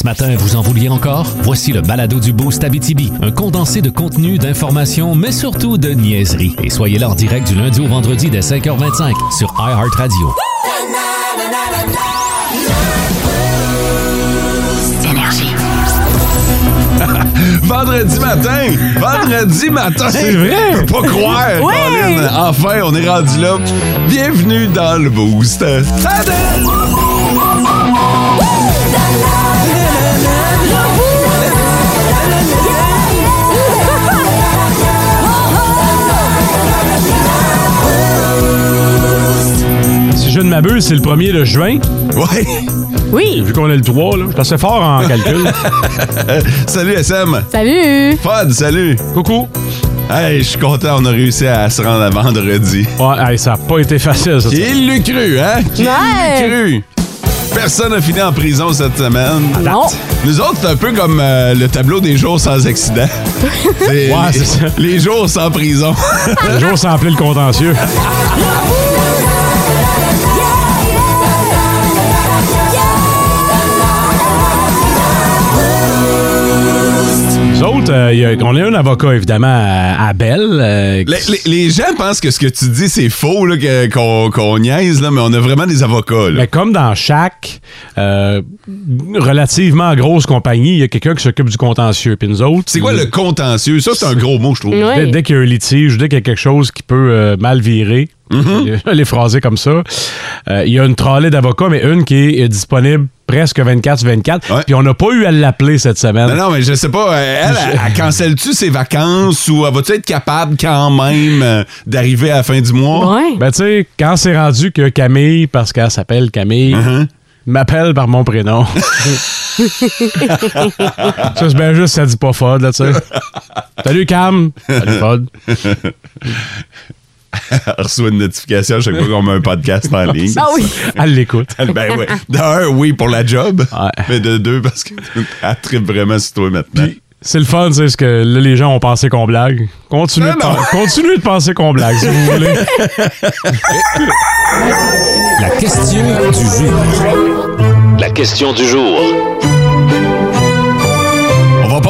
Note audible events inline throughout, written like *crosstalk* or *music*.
Ce matin, vous en vouliez encore? Voici le balado du Boost Abitibi, un condensé de contenu, d'informations, mais surtout de niaiseries. Et soyez là en direct du lundi au vendredi dès 5h25 sur iHeartRadio. *laughs* Vendredi matin! Vendredi matin! C'est vrai? Je peux pas croire! Oui! Colin. Enfin, on est rendu là. Bienvenue dans le Boost. Je ne m'abuse, c'est le 1er de juin. Ouais! Oui. Vu qu'on est le 3, là, je suis assez fort en calcul. *laughs* Salut SM! Salut. Fod, salut! Coucou. Hey, je suis content, on a réussi à se rendre à vendredi. Ouais, hey, ça n'a pas été facile, ça. Qui l'a cru, hein? Qui l'a Ouais. cru? Personne n'a fini en prison cette semaine. Non. Nous autres, c'est un peu comme euh, le tableau des jours sans accident. *laughs* Ouais, les, c'est ça. les jours sans prison. Le jour sans appeler le contentieux. *laughs* Nous autres, euh, y a- on a un avocat, évidemment, à, à Belle. euh, qui- Les, les- les gens pensent que ce que tu dis, c'est faux, là, que- qu'on qu'on niaise, là, mais on a vraiment des avocats. là. Mais comme dans chaque euh, relativement grosse compagnie, il y a quelqu'un qui s'occupe du contentieux. Puis nous autres. C'est quoi le contentieux? Ça, c'est un gros mot, je trouve. Dès, dès qu'il y a un litige, dès qu'il y a quelque chose qui peut euh, mal virer, *laughs* les phraser comme ça, euh, il y a une trolley d'avocats, mais une qui est, disponible presque 24 sur 24. Ouais. Puis on n'a pas eu à l'appeler cette semaine. Non, non, mais je sais pas, euh, elle, elle, elle cancelle-tu ses vacances ou elle va-tu être capable quand même euh, d'arriver à la fin du mois? Ouais. Ben, tu sais, quand c'est rendu que Camille, parce qu'elle s'appelle Camille, Uh-huh. m'appelle par mon prénom. *laughs* ça, c'est bien juste, ça dit pas Fod, là, tu sais. *laughs* Salut Cam. Salut Fod. *laughs* Elle *laughs* reçoit une notification à chaque fois qu'on met un podcast en ligne. Ah oui. *laughs* Elle l'écoute. Ben ouais. De un, oui, pour la job. Ouais. Mais de deux, parce qu'elle *laughs* tripe vraiment sur toi maintenant. Puis, c'est le fun, c'est ce que là, les gens ont pensé qu'on blague. Continuez, de, non. continuez de penser qu'on blague, si vous voulez. La question du jour. La question du jour.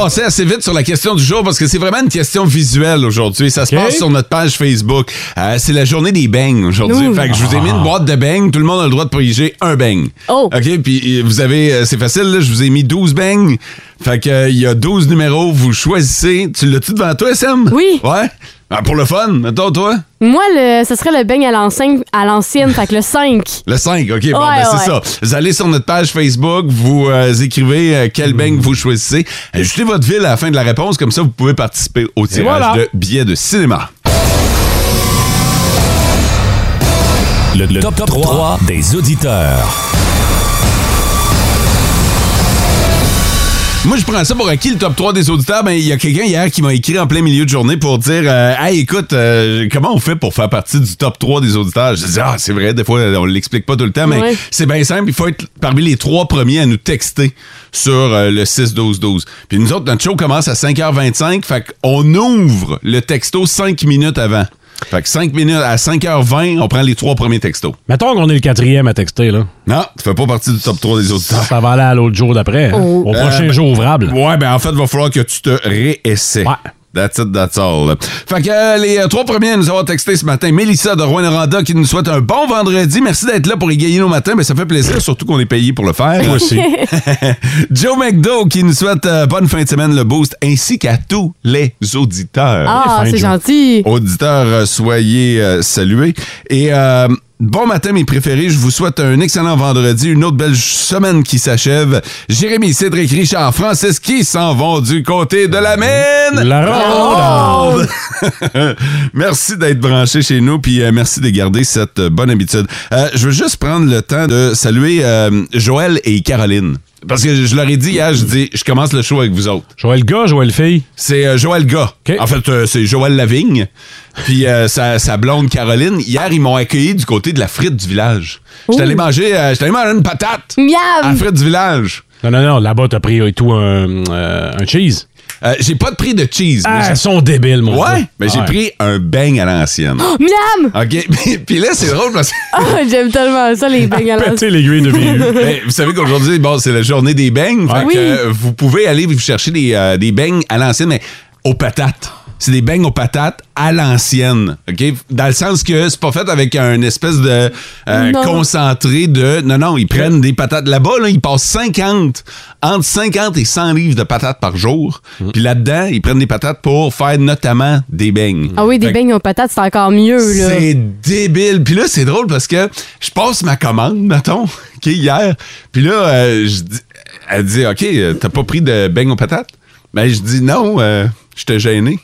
On va passer assez vite sur la question du jour parce que c'est vraiment une question visuelle aujourd'hui. Ça se passe sur notre page Facebook. Euh, c'est la journée des beignes aujourd'hui. Fait que je vous ai mis une boîte de beignes. Tout le monde a le droit de piger un beigne. Oh. OK, puis euh, vous avez, euh, c'est facile, là, je vous ai mis 12 beignes. Fait que euh, il y a 12 numéros. Vous choisissez. Tu l'as-tu devant toi, Sam? Oui. Ouais? Ah, pour le fun, mettons, toi? Moi, le, ce serait le beigne à l'ancienne, à l'ancienne, fait que le 5. *laughs* Le 5, OK, bon, Ouais, ben, c'est ouais. ça. Vous allez sur notre page Facebook, vous euh, écrivez euh, quel beigne vous choisissez. Ajoutez votre ville à la fin de la réponse, comme ça, vous pouvez participer au tirage voilà. de billets de cinéma. Le, le top, 3 des auditeurs. Moi, je prends ça pour acquis, le top 3 des auditeurs. Ben, il y a quelqu'un hier qui m'a écrit en plein milieu de journée pour dire euh, Hey, écoute, euh, comment on fait pour faire partie du top 3 des auditeurs? Je dis Ah, c'est vrai, des fois, on l'explique pas tout le temps, mais Ouais. c'est bien simple. Il faut être parmi les trois premiers à nous texter sur euh, le 6-12-12. Puis nous autres, notre show commence à 5h25, fait qu'on ouvre le texto 5 minutes avant. Fait que 5 minutes à 5h20, on prend les trois premiers textos. Mettons qu'on est le quatrième à texter, là. Non, tu fais pas partie du top 3 des auditeurs. Ça va aller à l'autre jour d'après, hein, Oh. au prochain Euh, ben, jour ouvrable. Ouais, ben en fait, il va falloir que tu te réessaies. Ouais. That's it, that's all. Fait que euh, les euh, trois premiers à nous avoir texté ce matin, Mélissa de Rouen-Noranda qui nous souhaite un bon vendredi. Merci d'être là pour égayer nos matins. Ben, ça fait plaisir, surtout qu'on est payé pour le faire. Moi aussi. *laughs* Joe McDo qui nous souhaite euh, bonne fin de semaine, le boost, ainsi qu'à tous les auditeurs. Ah, c'est gentil. Auditeurs, soyez euh, salués. Et euh, bon matin, mes préférés. Je vous souhaite un excellent vendredi, une autre belle semaine qui s'achève. Jérémy, Cédric, Richard, Francis qui s'en vont du côté de la mine. La ronde. *laughs* merci d'être branché chez nous, puis euh, merci de garder cette euh, bonne habitude. Euh, je veux juste prendre le temps de saluer euh, Joël et Caroline. Parce que je leur ai dit hier, je dis, je commence le show avec vous autres. Joël gars, Joël fille? C'est euh, Joël Gars. OK. En fait, euh, c'est Joël Lavigne. Puis euh, sa, sa blonde Caroline. Hier, ils m'ont accueilli du côté de la frite du village. J'étais allé manger, euh, j'étais allé manger une patate à la Miam! frite du village. Non, non, non, là-bas, t'as pris et tout un, euh, un cheese. Euh, j'ai pas de prix de cheese. mais Ah, ils sont débiles, mon ouais, mais j'ai Ouais. pris un beigne à l'ancienne. Miam! OK? *laughs* Puis là, c'est drôle parce que Ah, J'aime tellement ça, les beignes à *laughs* l'ancienne. L'aiguille de. Ben, *laughs* vous savez qu'aujourd'hui, bon, c'est la journée des beignes. Fait Oui. que, vous pouvez aller vous chercher des, euh, des beignes à l'ancienne, mais aux patates. C'est des beignes aux patates à l'ancienne. OK? Dans le sens que c'est pas fait avec un espèce de euh, concentré de. Non, non, ils prennent des patates. Là-bas, là, ils passent 50, entre 50 et 100 livres de patates par jour. Puis là-dedans, ils prennent des patates pour faire notamment des beignes. Ah oui, des Fait beignes aux patates, c'est encore mieux, là. c'est débile. Puis là, c'est drôle parce que je passe ma commande, mettons, *laughs* qui est hier. Puis là, euh, je dis- elle dit OK, euh, t'as pas pris de beignes aux patates? Ben, je dis non, euh, j'étais gêné.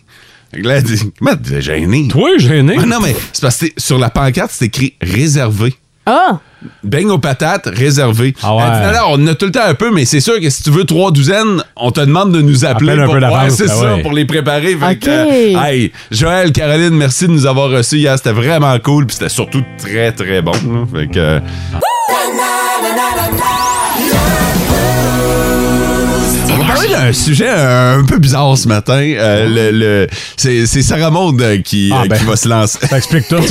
Là, elle dit Comment t'es gêné? Toi, gêné. Ah non, mais c'est parce que sur la pancarte, c'est écrit réservé. Ah! Beignes aux patates, réservé. Ah ouais. Elle dit, non, non, on en a tout le temps un peu, mais c'est sûr que si tu veux trois douzaines, on te demande de nous appeler. Appelle un pour, peu d'avance, Ouais, c'est ben ça, ouais. pour les préparer. Fait OK. que, euh, hey, Joël, Caroline, merci de nous avoir reçus hier. C'était vraiment cool, puis c'était surtout très, très bon. là. Fait que, parler d'un sujet un peu bizarre ce matin. Euh, le, le- c'est, Sarah Maud euh, qui, Ah, euh, ben. qui va se lancer. Ça explique tout. *laughs*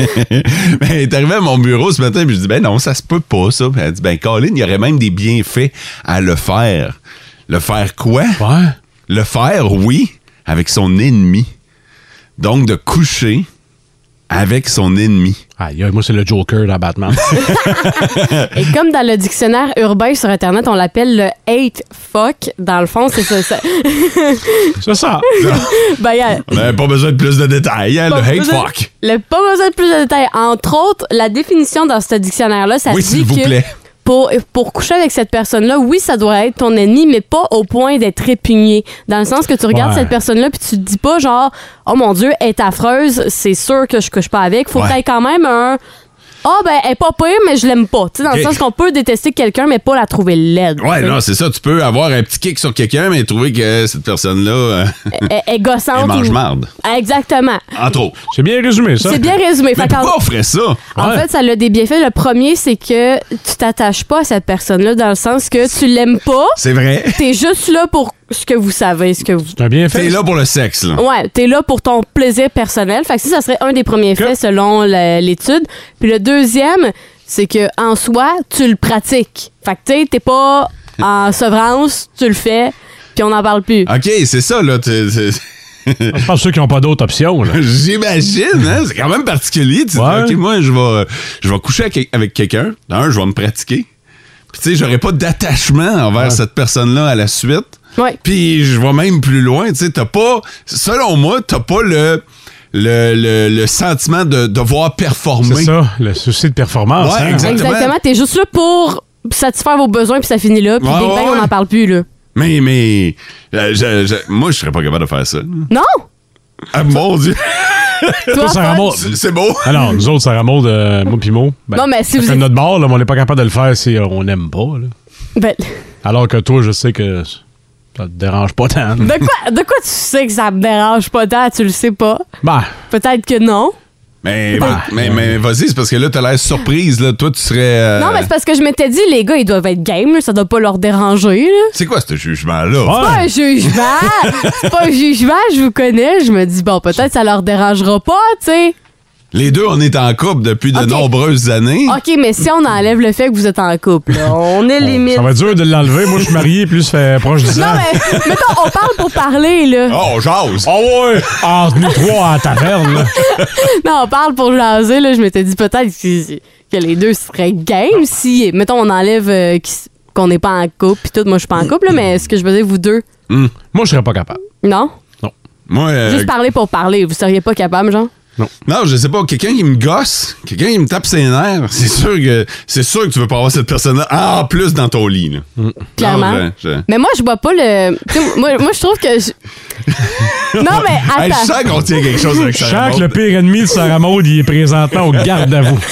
Ben, elle est arrivée à mon bureau ce matin, puis je dis, ben non, ça se peut pas, ça. Puis elle dit, ben, Colin, il y aurait même des bienfaits à le faire. Le faire quoi? Ouais. Le faire, oui, avec son ennemi. Donc, de coucher avec son ennemi. Aïe, moi, c'est le Joker dans Batman. *laughs* Et comme dans le dictionnaire urbain sur Internet, on l'appelle le hate fuck. Dans le fond, c'est ça. ça- *laughs* c'est ça. *laughs* ben, y a- On n'avait pas besoin de plus de détails, hein, le hate besoin- fuck. le- pas besoin de plus de détails. Entre autres, la définition dans ce dictionnaire-là, ça Oui, dit s'il vous que plaît. Pour, pour coucher avec cette personne-là, oui, ça doit être ton ennemi, mais pas au point d'être répugné. Dans le sens que tu regardes Ouais. cette personne-là puis tu te dis pas genre, oh mon Dieu, elle est affreuse, c'est sûr que je couche pas avec. Faut Ouais. que t'aies quand même un. Ah, ben, elle est pas pire, mais je l'aime pas. Tu sais, dans le sens qu'on peut détester quelqu'un, mais pas la trouver laide. Ouais, non, c'est ça. Tu peux avoir un petit kick sur quelqu'un, mais trouver que cette personne-là euh, Elle, est gossante. *laughs* elle mange ou- marde. Exactement. Entre autres. C'est bien résumé, ça. C'est bien résumé. Mais Fait qu'en- pourquoi on ferait ça? En Ouais. fait, ça a des bienfaits. Le premier, c'est que tu t'attaches pas à cette personne-là dans le sens que tu l'aimes pas. C'est vrai. T'es juste là pour ce que vous savez, ce que vous. C'est un bien fait. T'es là pour le sexe, là. Ouais, t'es là pour ton plaisir personnel. Fait que ça, ça serait un des premiers faits selon l'étude. Puis le deuxième, c'est que en soi, tu le pratiques. Fait que tu sais, t'es pas en sevrance, tu le fais, puis on n'en parle plus. OK, c'est ça, là. t'es- t'es- Je pense ceux qui n'ont pas d'autre option. Là. *laughs* J'imagine, hein? C'est quand même particulier. Tu te dis, Ouais. OK, moi, je vais, je vais coucher avec, avec quelqu'un. Un, je vais me pratiquer. Tu sais, j'aurai pas d'attachement envers cette personne-là à la suite. Ouais. Puis, je vais même plus loin. Tu sais, t'as pas, selon moi, t'as pas le, le, le, le sentiment de devoir performer. C'est ça, le souci de performance. Ouais, hein. exact. Exactement. Exactement. T'es juste là pour satisfaire vos besoins, puis ça finit là. Puis Ouais, on n'en parle plus, là. Mais, mais, euh, je- je- moi, je serais pas capable de faire ça. Non! Ah, mon Dieu. *laughs* Toi, Sarah Fod? Maud. C'est c'est beau. Alors, nous autres, Sarah Maud, euh, moi pis Mo, ben, Non, mais si ça vous êtes- notre bord, là, mais on n'est pas capable de le faire si euh, on n'aime pas. là. Ben, Alors que toi, je sais que ça te dérange pas tant. de quoi, de quoi tu sais que ça me dérange pas tant? Tu le sais pas? Bah, Peut-être que non. Mais, mais, mais vas-y, c'est parce que là, t'as l'air surprise. Là. Toi, tu serais. euh, Non, mais c'est parce que je m'étais dit, les gars, ils doivent être game, là, ça doit pas leur déranger. C'est quoi ce jugement-là? Ouais. C'est pas un jugement. *laughs* c'est pas un jugement, je vous connais. Je me dis, bon, peut-être ça leur dérangera pas, tu sais. Les deux, on est en couple depuis de nombreuses années. OK, mais si on enlève le fait que vous êtes en couple, là, on est limite. ça va être dur de l'enlever. Moi, je suis marié, plus fait proche de 10 Non, ans. mais mettons, on parle pour parler, là. Oh, jase! Oh ouais! Entre nous trois à la taverne, là. *laughs* Non, on parle pour jaser, là. Je m'étais dit peut-être que, que les deux seraient game si, mettons, on enlève euh, qu'on n'est pas en couple, puis tout. Moi, je suis pas en couple, là, mais est-ce que je veux dire, vous deux? Moi, je serais pas capable. Non? Moi, euh, Juste parler pour parler. Vous seriez pas capable, genre? Non, je sais pas, quelqu'un qui me gosse, quelqu'un qui me tape ses nerfs, c'est sûr que c'est sûr que tu veux pas avoir cette personne-là en plus dans ton lit. là. Clairement. Non, je- je- Mais moi, je vois pas le. moi, moi je trouve que. je- *laughs* non, mais Hey, je attends. sens qu'on tient quelque chose avec Je ça. sens que le pire ennemi de Sarah Maud, il est présentement au garde à vous. *laughs*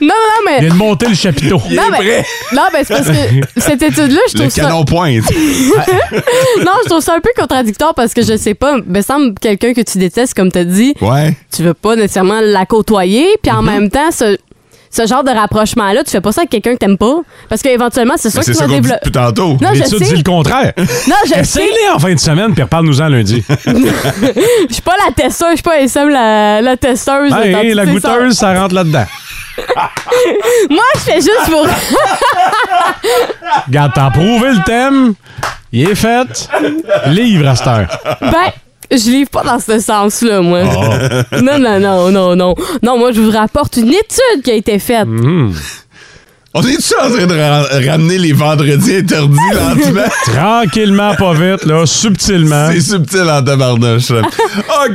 non, non, mais. vient de monter le chapiteau. Non, mais, non, mais c'est parce que cette étude-là, je Le trouve ça. canon pointe. *laughs* Non, je trouve ça un peu contradictoire parce que je sais pas, me semble quelqu'un que tu détestes, comme t'as dit, Ouais. tu veux pas nécessairement la côtoyer, puis Mm-hmm. en même temps, ce, ce genre de rapprochement-là, tu fais pas ça avec quelqu'un que t'aimes pas? Parce qu'éventuellement, c'est sûr Mais que C'est tu ça vas développer. depuis tantôt. Non, je L'étude sais. dit le contraire. *laughs* Non, je sais. Essaye-les en fin de semaine, puis reparle-nous-en lundi. *laughs* Je suis pas la testeuse, je suis pas SM la, la testeuse. Hey, d'authenticité, la ça. goûteuse, ça rentre là-dedans. *laughs* Moi, je fais juste pour. Regarde, t'as prouvé le thème. Il est fait. Livre à cette heure. ben, je livre pas dans ce sens-là, moi. Oh. Non, non, non, non, non. Non, moi, je vous rapporte une étude qui a été faite. Mm. On est-tu en train de ra- ramener les vendredis interdits lentement? Tranquillement, pas vite, là, subtilement. C'est subtil en tabarnouche. OK.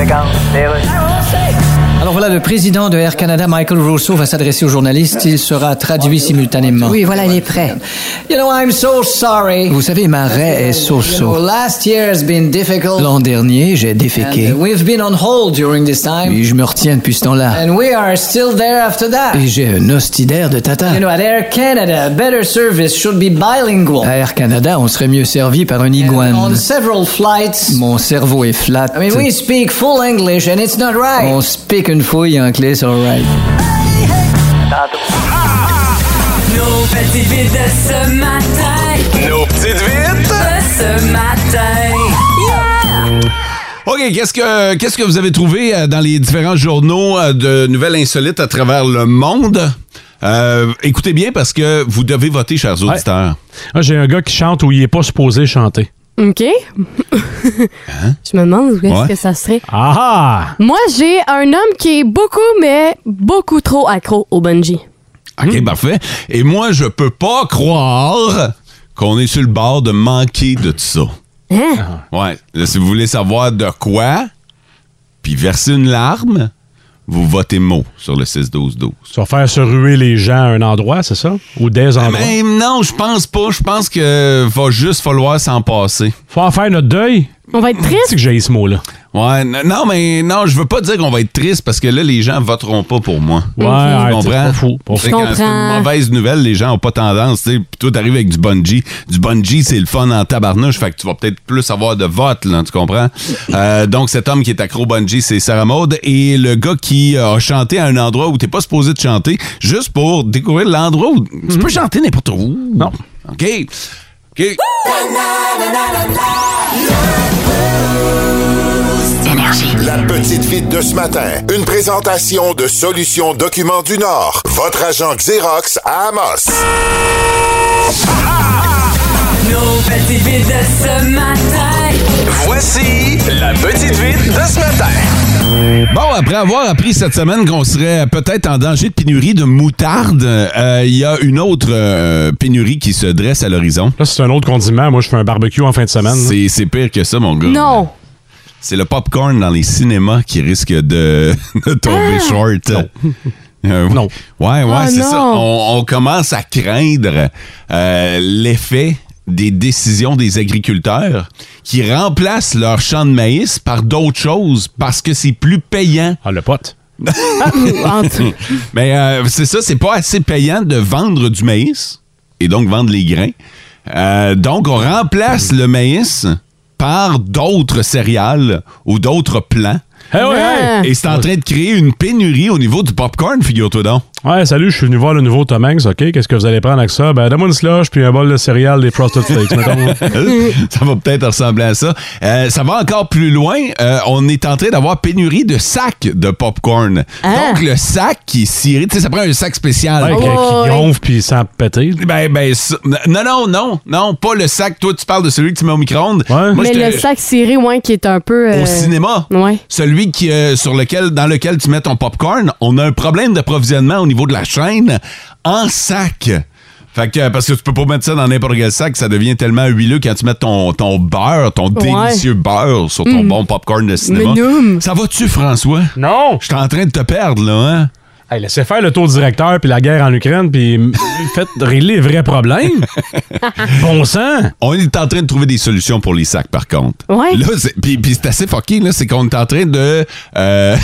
legal, beleza. Alors voilà, le président de Air Canada, Michael Rousseau, va s'adresser aux journalistes. Il sera traduit simultanément. Oui, voilà, il est prêt. You know, I'm so sorry. Vous savez, ma raie est so-so. last year has been difficult. L'an dernier, j'ai déféqué. And we've been on hold during this time. Puis je me retiens depuis ce temps-là. And we are still there after that. Et j'ai un hostidaire de tata. You know, at Air Canada, better service should be bilingual. À Air Canada, on serait mieux servi par un And iguane. on several flights. Mon cerveau est flat. I mean, we speak full English and it's not right. On se pique une fouille en clé, c'est alright. Nos petites vites de ce matin. Nos petites vites? De ce matin. Yeah! OK, qu'est-ce que, qu'est-ce que vous avez trouvé euh, dans les différents journaux euh, de nouvelles insolites à travers le monde? Euh, écoutez bien parce que vous devez voter, chers auditeurs. J'ai un gars qui chante où il est pas supposé chanter. OK. *laughs* Je me demande où est-ce Ouais. que ça serait. Ah! Moi, j'ai un homme qui est beaucoup, mais beaucoup trop accro au bungee. OK, parfait. Et moi, je peux pas croire qu'on est sur le bord de manquer de tout ça. Hein? Ouais. Là, si vous voulez savoir de quoi, puis verser une larme, vous votez mot sur le 6-12-12. Tu vas faire se ruer les gens à un endroit, c'est ça? Ou des endroits? Mais non, je pense pas. Je pense que va juste falloir s'en passer. Faut en faire notre deuil. On va être C'est triste. que j'ai ce mot-là. Ouais, non, mais non, je veux pas dire qu'on va être triste parce que là, les gens voteront pas pour moi. Ouais, Mhm. Tu comprends? pas fou. Pas Tu fou. sais, quand c'est une mauvaise nouvelle, les gens ont pas tendance. Tu sais, Puis toi, t'arrives avec du bungee. Du bungee, c'est le fun en tabarnouche. Fait que tu vas peut-être plus avoir de votes, là, tu comprends? Euh, donc, cet homme qui est accro au bungee, c'est Sarah Maud. Et le gars qui a chanté à un endroit où t'es pas supposé de chanter, juste pour découvrir l'endroit où tu peux chanter n'importe où. Non. OK. OK. La petite vite de ce matin. Une présentation de Solutions Documents du Nord. Votre agent Xerox à Amos. Nos petites vites de ce matin. Voici la petite vite de ce matin. Bon, après avoir appris cette semaine qu'on serait peut-être en danger de pénurie de moutarde, euh, il y a une autre euh, pénurie qui se dresse à l'horizon. Là, c'est un autre condiment. Moi, je fais un barbecue en fin de semaine. c'est pire que ça, mon gars. Non. C'est le popcorn dans les cinémas qui risque de, *laughs* de tomber short. Euh, Non. Ouais, ouais, Ah, c'est non. ça. On, on commence à craindre euh, l'effet des décisions des agriculteurs qui remplacent leur champ de maïs par d'autres choses parce que c'est plus payant. Ah, le pote. Tout- *laughs* Mais euh, c'est ça, c'est pas assez payant de vendre du maïs et donc vendre les grains. Euh, donc, on remplace le maïs par d'autres céréales ou d'autres plants. Eh ouais, Ah. Et c'est en train de créer une pénurie au niveau du popcorn, figure-toi donc. Ouais, salut, je suis venu voir le nouveau Tom Hanks, OK? Qu'est-ce que vous allez prendre avec ça? Ben, donne-moi une slush puis un bol de céréales des Frosted Flakes, mettons. *laughs* ça va peut-être ressembler à ça. Euh, ça va encore plus loin. Euh, on est en train d'avoir pénurie de sacs de popcorn. Ah. Donc, le sac qui est ciré, tu sais, ça prend un sac spécial. Ouais, qui- Oh, qui gonfle puis sans péter. Ben, ben, ça- non, non, non, non, pas le sac. Toi, tu parles de celui que tu mets au micro-ondes. Ouais. Moi, Mais le sac ciré, ouais, qui est un peu. euh, Au cinéma. Ouais. Celui qui, euh, sur lequel, dans lequel tu mets ton popcorn, on a un problème d'approvisionnement au niveau de la chaîne en sac. Fait que, parce que tu peux pas mettre ça dans n'importe quel sac, ça devient tellement huileux quand tu mets ton, ton beurre, ton délicieux beurre sur ton bon popcorn de cinéma. Ça va-tu, François? Non! Je suis en train de te perdre, là, hein? Hey, laissez faire le tour directeur puis la guerre en Ukraine puis *laughs* faites régler les vrais problèmes. *laughs* bon sang! On est en train de trouver des solutions pour les sacs, par contre. Ouais. Là, c'est- puis, puis c'est assez fucké, là, c'est qu'on est en train de euh,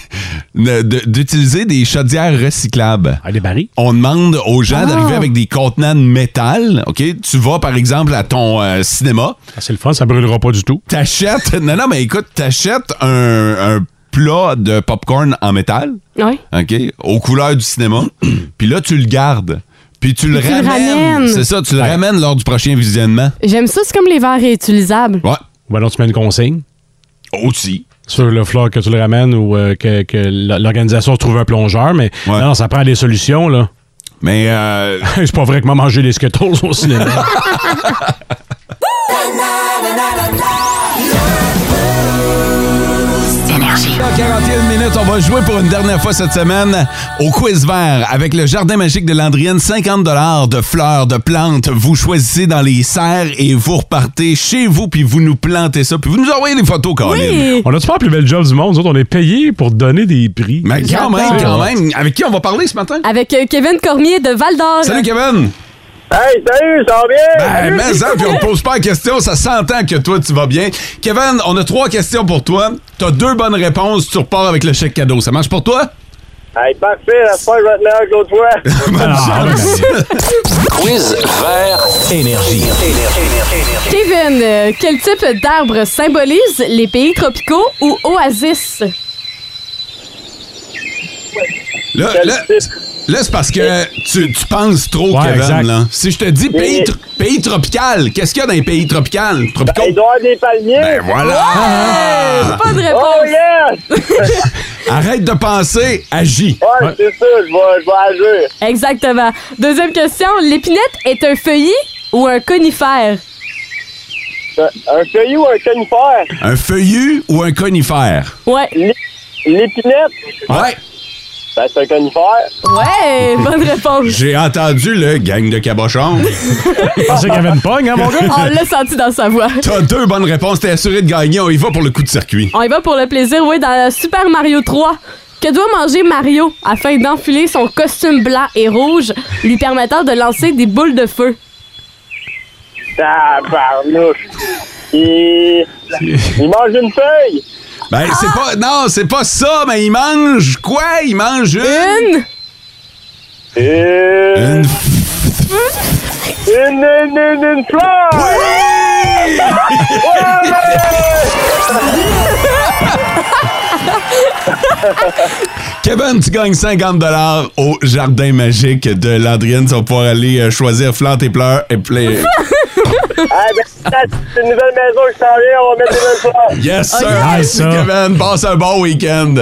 *laughs* de- d'utiliser des chaudières recyclables. Ah, des barils? On demande aux gens Ah. d'arriver avec des contenants de métal. OK? Tu vas, par exemple, à ton euh, cinéma, Ah, c'est le fun, ça brûlera pas du tout. t'achètes. Non, non, mais écoute, t'achètes un, un plat de popcorn en métal, Ouais. OK? Aux couleurs du cinéma. *clears throat* Puis là, tu le gardes. Puis tu le ramènes. ramènes. C'est ça, tu le ramènes lors du prochain visionnement. J'aime ça, c'est comme les verres réutilisables. Ouais. Ben non, tu mets une consigne Aussi. sur le floor que tu le ramènes ou euh, que, l'organisation trouve un plongeur, mais Ouais. non, ça prend des solutions, là. Mais euh, *laughs* c'est pas vrai que m'a mangé les Skittles au cinéma. *laughs* 41 minutes, on va jouer pour une dernière fois cette semaine au quiz vert avec le jardin magique de Landrienne. 50 de fleurs, de plantes. Vous choisissez dans les serres et vous repartez chez vous puis vous nous plantez ça puis vous nous envoyez des photos, Colin. Oui. on a-tu pas le plus bel job du monde? Nous autres, on est payés pour donner des prix. Mais quand même, quand même. Avec qui on va parler ce matin? Avec euh, Kevin Cormier de Val d'Or. Salut Kevin! Hey, salut, ça va bien? Ben, mais ça, puis on te pose pas la question, ça s'entend que toi, tu vas bien. Kevin, on a trois questions pour toi. T'as deux bonnes réponses, tu repars avec le chèque cadeau. Ça marche pour toi? Hey, parfait, la meilleur que l'autre fois. *laughs* Bonne Ah, chance. Quiz vert énergie. Kevin, euh, quel type d'arbre symbolise les pays tropicaux ou oasis? Là, Quel là, type? Là, c'est parce que tu, tu penses trop, Ouais, Kevin. exact. Là. Si je te dis pays, pays tropical, qu'est-ce qu'il y a dans les pays tropicaux? Tropicaux? Il doit y avoir des palmiers. Ben voilà! Euh, Pas de réponse. Oh, yes! *laughs* Arrête de penser, agis. Ouais, c'est ça, je vais, je vais agir. Exactement. Deuxième question. L'épinette est un feuillis ou un conifère? Un feuillu ou un conifère? Un feuillu ou un conifère? Ouais. L'é- L'épinette? Ouais. Ben, c'est un conifère. Ouais, *laughs* bonne réponse. J'ai entendu le gang de cabochons. *laughs* Je pensais qu'il y avait une pogne, hein, mon gars? On l'a senti dans sa voix. T'as deux bonnes réponses, t'es assuré de gagner. On y va pour le coup de circuit. On y va pour le plaisir, oui, dans Super Mario 3. Que doit manger Mario afin d'enfiler son costume blanc et rouge, lui permettant de lancer des boules de feu? Tabarnouche. Il... il mange une feuille. Ben, c'est pas. Non, c'est pas ça, mais il mange quoi? Il mange une? Une, Une... Une. Une, une, une, une fleur. *laughs* Kevin, tu gagnes 50 au jardin magique de Landrienne. Tu vas pouvoir aller euh, choisir fleurs et pleurs et play. *laughs* Ah, ben, c'est une nouvelle maison qui s'en vient, on va mettre des nouvelles. Yes, sir. Ça. Kevin. Passe un bon week-end.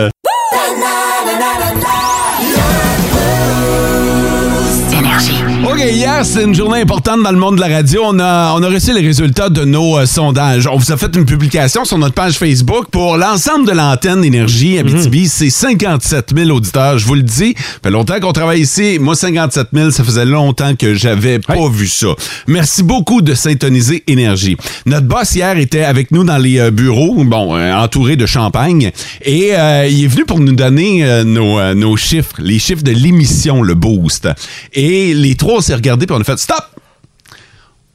OK, hier, c'est une journée importante dans le monde de la radio. On a, on a reçu les résultats de nos euh, sondages. On vous a fait une publication sur notre page Facebook pour l'ensemble de l'antenne Énergie Abitibi. C'est 57 000 auditeurs, je vous le dis. Ça fait longtemps qu'on travaille ici. Moi, 57 000, ça faisait longtemps que j'avais pas vu ça. Merci beaucoup de syntoniser Énergie. Notre boss hier était avec nous dans les euh, bureaux, bon, euh, entouré de champagne, et il est venu pour nous donner nos, nos chiffres, les chiffres de l'émission, le Boost. Et les trois, s'est regardés puis on a fait stop!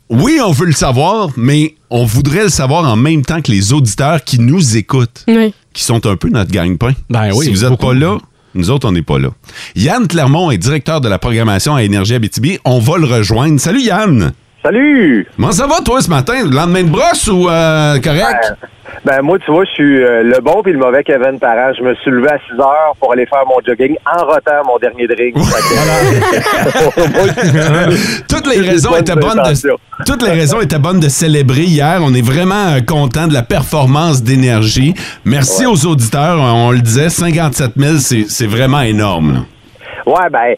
Oui, on veut le savoir, mais on voudrait le savoir en même temps que les auditeurs qui nous écoutent, Oui. qui sont un peu notre gang-pain. Ben oui, si vous n'êtes pas là, nous autres, on n'est pas là. Yann Clermont est directeur de la programmation à Énergie Abitibi. On va le rejoindre. Salut Yann! Salut! Comment ça va, toi, ce matin? Le lendemain de brosse ou euh, correct? Ben, moi, tu vois, je suis euh, le bon puis le mauvais Kevin Parent. Je me suis levé à 6 heures pour aller faire mon jogging en rotant mon dernier drink. *laughs* toutes les raisons étaient bonnes de, toutes les raisons étaient bonnes de célébrer hier. On est vraiment euh, content de la performance d'énergie. Merci aux auditeurs. On, le disait, 57 000, c'est c'est vraiment énorme. là. Ouais, ben,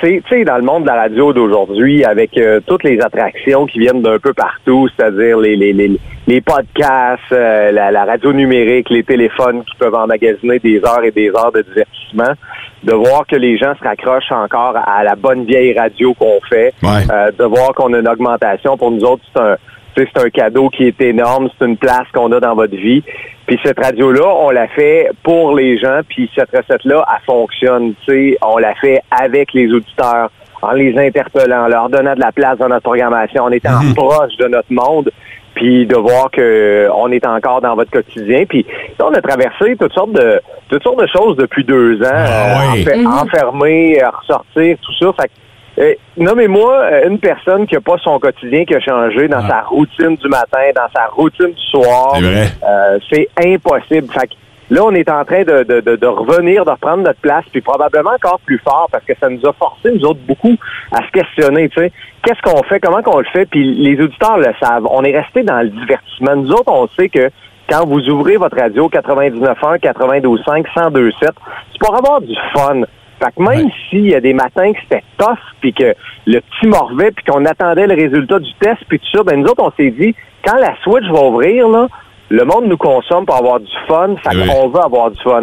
c'est, tu sais, dans le monde de la radio d'aujourd'hui, avec euh, toutes les attractions qui viennent d'un peu partout, c'est-à-dire les, les, les, les podcasts, euh, la, la radio numérique, les téléphones qui peuvent emmagasiner des heures et des heures de divertissement, de voir que les gens se raccrochent encore à la bonne vieille radio qu'on fait, euh, de voir qu'on a une augmentation. Pour nous autres, c'est un, c'est un cadeau qui est énorme, c'est une place qu'on a dans votre vie. Puis cette radio-là, on l'a fait pour les gens, puis cette recette-là, elle fonctionne. Tu sais, on l'a fait avec les auditeurs, en les interpellant, en leur donnant de la place dans notre programmation, en étant proche de notre monde, puis de voir que on est encore dans votre quotidien. Puis on a traversé toutes sortes de toutes sortes de choses depuis deux ans, euh, oui. enfer- Mhm. enfermé, euh, ressortir, tout ça. Fait euh, Nommez-moi euh, une personne qui n'a pas son quotidien qui a changé dans sa routine du matin, dans sa routine du soir. C'est vrai. Euh, c'est impossible. Fait que là, on est en train de, de, de, de revenir, de reprendre notre place, puis probablement encore plus fort parce que ça nous a forcé, nous autres, beaucoup à se questionner. Tu sais, qu'est-ce qu'on fait, comment qu'on le fait, puis les auditeurs le savent. On est resté dans le divertissement. Nous autres, on sait que quand vous ouvrez votre radio 99.1, 92.5, 102.7, c'est pour avoir du fun. Fait que même s'il y a des matins que c'était tough, puis que le petit morvait, puis qu'on attendait le résultat du test, puis tout ça, ben nous autres, on s'est dit, quand la Switch va ouvrir, là, le monde nous consomme pour avoir du fun, fait qu'on veut avoir du fun.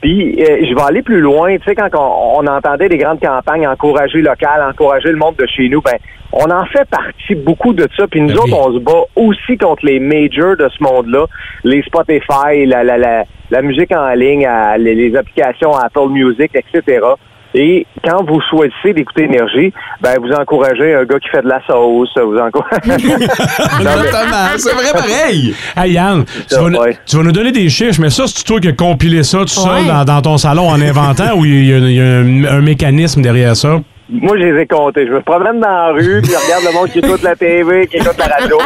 Puis euh, je vais aller plus loin, tu sais, quand on, on entendait des grandes campagnes, encourager local, encourager le monde de chez nous, ben on en fait partie beaucoup de ça. Puis nous autres, on se bat aussi contre les majors de ce monde-là, les Spotify, la, la, la, la musique en ligne, les applications Apple Music, etc. Et quand vous choisissez d'écouter Énergie, ben vous encouragez un gars qui fait de la sauce, vous encouragez... *laughs* Exactement, c'est vrai pareil. Hey Yann, tu vas, nous- tu vas nous donner des chiffres, mais ça, c'est toi qui as compilé ça tout seul Ouais. dans, dans ton salon en inventant ou il y a, il y a un, un mécanisme derrière ça? Moi, je les ai comptés. Je me promène dans la rue, puis je regarde le monde qui écoute la TV, qui écoute la radio.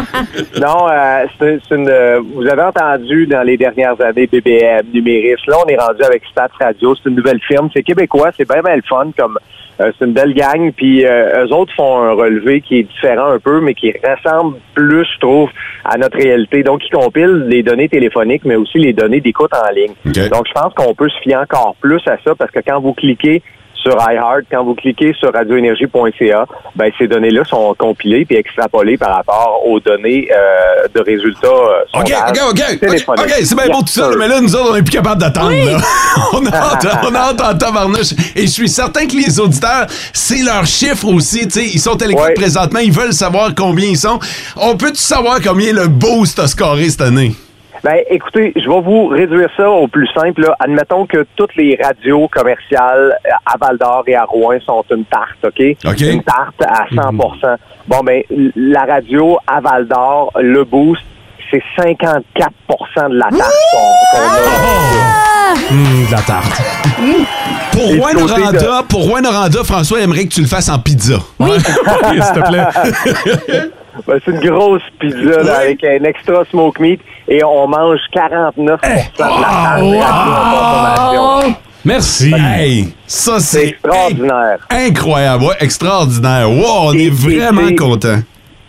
Non, euh, c'est une. euh, vous avez entendu dans les dernières années BBM, Numéris. Là, on est rendu avec Stats Radio. C'est une nouvelle firme. C'est québécois. C'est bien, bien le fun. Comme euh, c'est une belle gang. Puis euh, eux autres font un relevé qui est différent un peu, mais qui ressemble plus, je trouve, à notre réalité. Donc, ils compilent les données téléphoniques, mais aussi les données d'écoute en ligne. Donc, je pense qu'on peut se fier encore plus à ça parce que quand vous cliquez sur iHeart, quand vous cliquez sur radioénergie.ca, ben ces données-là sont compilées puis extrapolées par rapport aux données euh, de résultats euh, OK, OK, OK. OK, c'est bien beau tout ça, mais là, nous autres, on n'est plus capable d'attendre. là. *laughs* on a hâte, on a hâte en tabarnouche. Et je suis certain que les auditeurs, c'est leur chiffre aussi. tu sais, Ils sont à l'écoute présentement, ils veulent savoir combien ils sont. On peut-tu savoir combien le boost a scoré cette année? Ben, écoutez, je vais vous réduire ça au plus simple. là. Admettons que toutes les radios commerciales euh, à Val d'Or et à Rouen sont une tarte, OK? Une tarte à 100% Bon, ben, l- la radio à Val d'Or, le boost, c'est 54% de la tarte qu'on qu'on a. Hum, de la tarte. Pour côté Noranda, pour Noranda, François aimerait que tu le fasses en pizza. Oui, *laughs* s'il te plaît. *laughs* Ben, c'est une grosse pizza là, avec un extra smoke meat et on mange 49 de la consommation. Merci. Hey, ça, c'est extraordinaire. Incroyable, ouais, extraordinaire. Wow, on est vraiment content.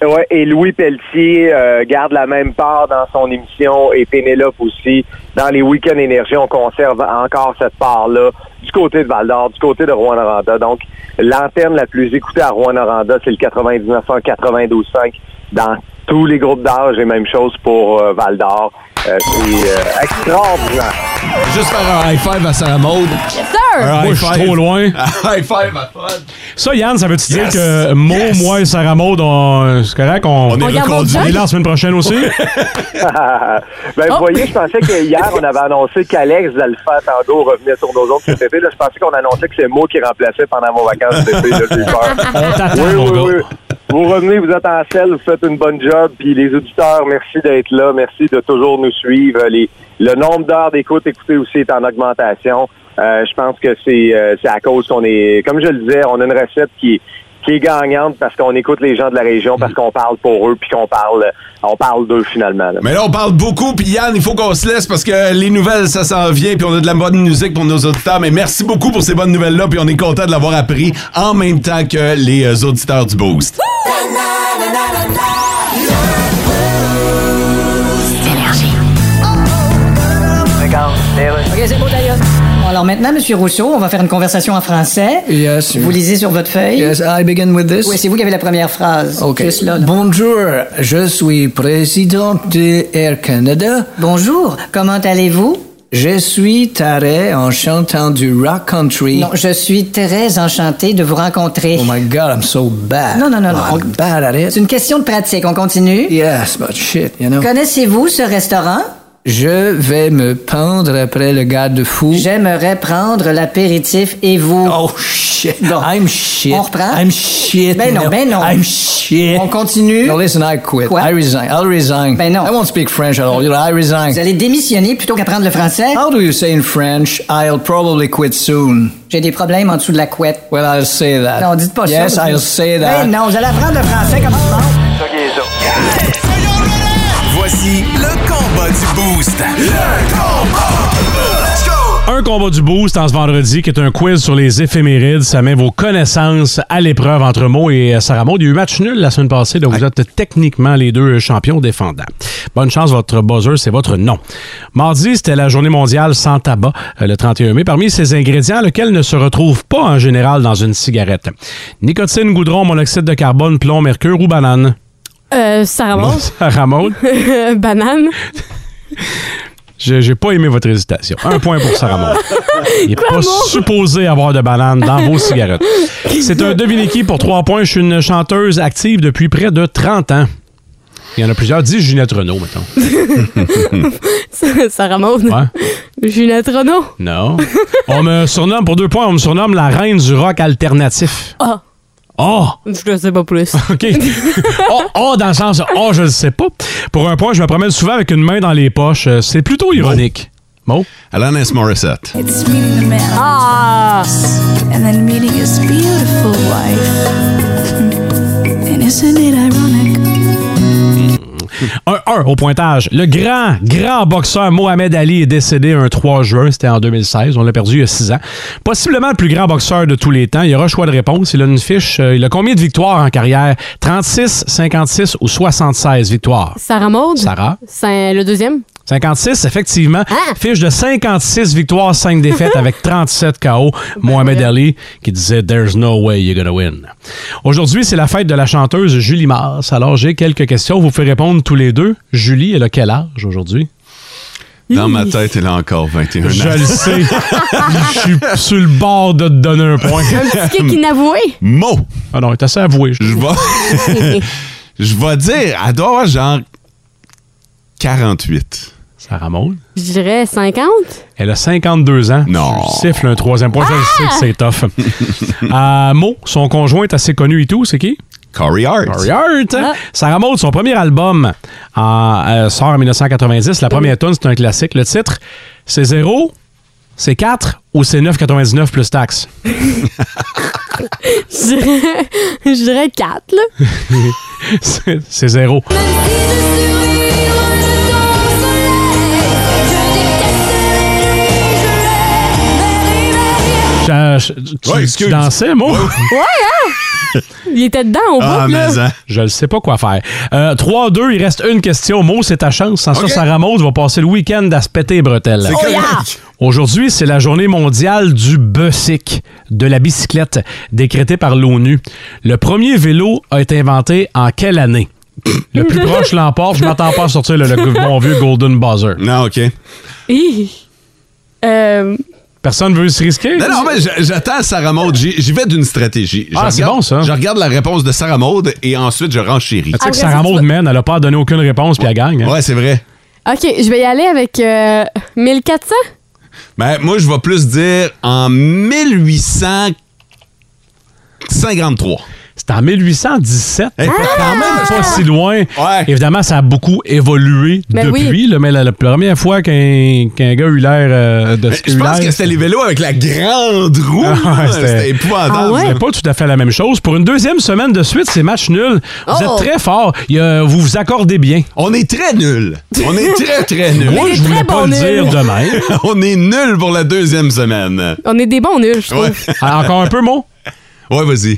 Ouais, et Louis Pelletier euh, garde la même part dans son émission et Pénélope aussi. Dans les week-ends énergie, on conserve encore cette part-là du côté de Val-d'Or, du côté de Rouen-Noranda. Donc, l'antenne la plus écoutée à Rouen-Noranda, c'est le 99.1, 92.5 dans tous les groupes d'âge et même chose pour euh, Val-d'Or. Euh, c'est euh, extraordinaire. Juste faire un high five à Sarah Maud. Yes, sir! Moi, je suis trop loin. *laughs* high five à. Ça, Yann, ça veut-tu Yes. dire que Mo, moi et Sarah Maud, on- c'est correct? On, On est On reconduits. On est là la semaine prochaine aussi? *laughs* ben, vous voyez, je pensais que hier, on avait annoncé qu'Alex Alpha Tango revenait sur nos autres cet été. Là, je pensais qu'on annonçait que c'est moi qui remplaçait pendant vos vacances cet été. Là, j'ai peur. Oui, oui, oui. Vous revenez, vous êtes en selle, vous faites une bonne job. Puis les auditeurs, merci d'être là. Merci de toujours nous suivre. Les, le nombre d'heures d'écoute écoutez aussi est en augmentation. Euh, je pense que euh, c'est à cause qu'on est, comme je le disais, on a une recette qui, qui est gagnante parce qu'on écoute les gens de la région, parce qu'on parle pour eux, puis qu'on parle, on parle d'eux finalement. là. Mais là, on parle beaucoup, puis Yann, il faut qu'on se laisse parce que les nouvelles, ça s'en vient, puis on a de la bonne musique pour nos auditeurs. Mais merci beaucoup pour ces bonnes nouvelles-là, puis on est content de l'avoir appris en même temps que les euh, auditeurs du Boost. OK, c'est beau d'ailleurs. Alors maintenant, Monsieur Rousseau, on va faire une conversation en français. Yes. Vous lisez sur votre feuille. Yes, I begin with this. Oui, c'est vous qui avez la première phrase. OK. Juste là, là. Bonjour, je suis président de Air Canada. Bonjour, comment allez-vous? Je suis taré en chantant du rock country. Non, je suis très enchanté de vous rencontrer. Oh my God, I'm so bad. Non, non, non, Oh, non. I'm bad at it. C'est une question de pratique. On continue? Yes, but shit, you know. Connaissez-vous ce restaurant? Je vais me pendre après le garde-fou. J'aimerais prendre l'apéritif et vous. Oh shit. Bon. I'm shit. On reprend? I'm shit. Ben non, ben non. I'm shit. On continue? No, listen, I quit. Quoi? I resign. I'll resign. Ben non. I won't speak French at all. You know, I resign. Vous allez démissionner plutôt qu'apprendre le français? How do you say in French, I'll probably quit soon? J'ai des problèmes en dessous de la couette. Well, I'll say that. Non, dites pas ça. Yes, I'll say that. Ben non, vous allez apprendre le français comme tout le monde. Voici le Boost. Le combat! Let's go! Un combat du boost en ce vendredi qui est un quiz sur les éphémérides. Ça met vos connaissances à l'épreuve entre Mo et Sarah Maud. Il y a eu match nul la semaine passée, donc vous êtes techniquement les deux champions défendants. Bonne chance, votre buzzer, c'est votre nom. Mardi, c'était la journée mondiale sans tabac, euh, le 31 mai. Parmi ces ingrédients, lequel ne se retrouve pas en général dans une cigarette? Nicotine, goudron, monoxyde de carbone, plomb, mercure ou banane? Euh, Sarah *laughs* Maud. Sarah Maud, *laughs* Banane. *laughs* j'ai pas aimé votre hésitation. Un point pour Sarah Maud. Il n'est pas supposé avoir de banane dans vos cigarettes. C'est un devinez-qui pour trois points. Je suis une chanteuse active depuis près de 30 ans. Il y en a plusieurs. Dis Ginette Renault, mettons. *laughs* Sarah Maud. Ouais. Ginette Renault. Non. On me surnomme, pour deux points, on me surnomme la reine du rock alternatif. Ah. Oh! Je ne sais pas plus. *laughs* OK. Oh, oh, dans le sens, oh, je ne sais pas. Pour un point, je me promène souvent avec une main dans les poches. Euh, C'est plutôt ironique. Mo? Alanis Morissette. It's meeting the man Ah! and then meeting his beautiful wife. *laughs* And isn't it ironic? 1-1 au pointage. Le grand, grand boxeur Mohamed Ali est décédé un 3 juin. C'était en 2016. On l'a perdu il y a 6 ans. Possiblement le plus grand boxeur de tous les temps. Il y aura choix de réponse. Il a une fiche. euh, il a combien de victoires en carrière? 36, 56 ou 76 victoires? Sarah Maud? Sarah? C'est le deuxième. 56, effectivement. Fiche de 56 victoires, 5 défaites avec *laughs* 37 KO. Mohamed Ali qui disait There's no way you're gonna win. Aujourd'hui, c'est la fête de la chanteuse Julie Mars. Alors, j'ai quelques questions. Vous pouvez répondre tous les deux. Julie, elle a quel âge aujourd'hui? Dans ma tête, elle a encore 21 ans. Je le sais. Je suis sur le bord de te donner un point. Un petit kick inavoué. Mo! Ah non, elle est assez avoué. Je vais... *laughs* je vais dire, elle doit avoir genre 48. Sarah Maud? Je dirais 50. Elle a 52 ans. Non. Je siffle un troisième point. Je le sais que c'est tough. *laughs* Euh, Mo, son conjoint est assez connu et tout. C'est qui? Corey Hart. Corey Hart. hein? Sarah Maud, son premier album en, euh, sort en 1990. La première tune, c'est un classique. Le titre, c'est 0, c'est 4 ou c'est 9,99 plus taxes? *laughs* Je dirais, je dirais 4, là. *laughs* C'est- c'est 0. Tu, Ouais, tu excuse. dansais, moi? *laughs* Ouais, hein? Il était dedans au Ah, bout, là. mais hein. Je ne sais pas quoi faire. Euh, 3-2, il reste une question. Mo, c'est ta chance. Sans ça, Sarah Maud va passer le week-end à se péter les bretelles. C'est Oh, yeah! Aujourd'hui, c'est la journée mondiale du bicycle, de la bicyclette, décrétée par l'ONU. Le premier vélo a été inventé en quelle année? *laughs* Le plus proche l'emporte. Je m'attends pas à sortir le, le bon vieux Golden Buzzer. Non, OK. Hi. Euh, Personne veut se risquer? Non, non, mais j'attends Sarah Maud. J'y vais d'une stratégie. Je Ah, c'est regarde- bon, ça. Je regarde la réponse de Sarah Maud et ensuite je renchéris. Tu sais que Sarah Maud mène, elle a pas donné aucune réponse puis elle gagne. hein? Ouais, c'est vrai. OK, je vais y aller avec euh, 1400. Ben, moi, je vais plus dire en 1853. C'était en 1817. Hey, quand même, pas si loin. Ouais. Évidemment, ça a beaucoup évolué Ben depuis. oui. là, mais la, la première fois qu'un qu'un gars a eu l'air euh, de ce Je pense que c'était les vélos avec la grande roue. Ah, c'était- épouvantable. Ah ouais? C'est pas tout à fait la même chose. Pour une deuxième semaine de suite, c'est match nul. Vous Oh. êtes très fort. Il y a- vous vous accordez bien. On est très nuls. On est très, très nuls. Moi, je voulais pas le dire demain. *laughs* On est nuls pour la deuxième semaine. On est des bons nuls, je trouve. Ouais. *laughs* Ah, Encore un peu, mot? Ouais, vas-y.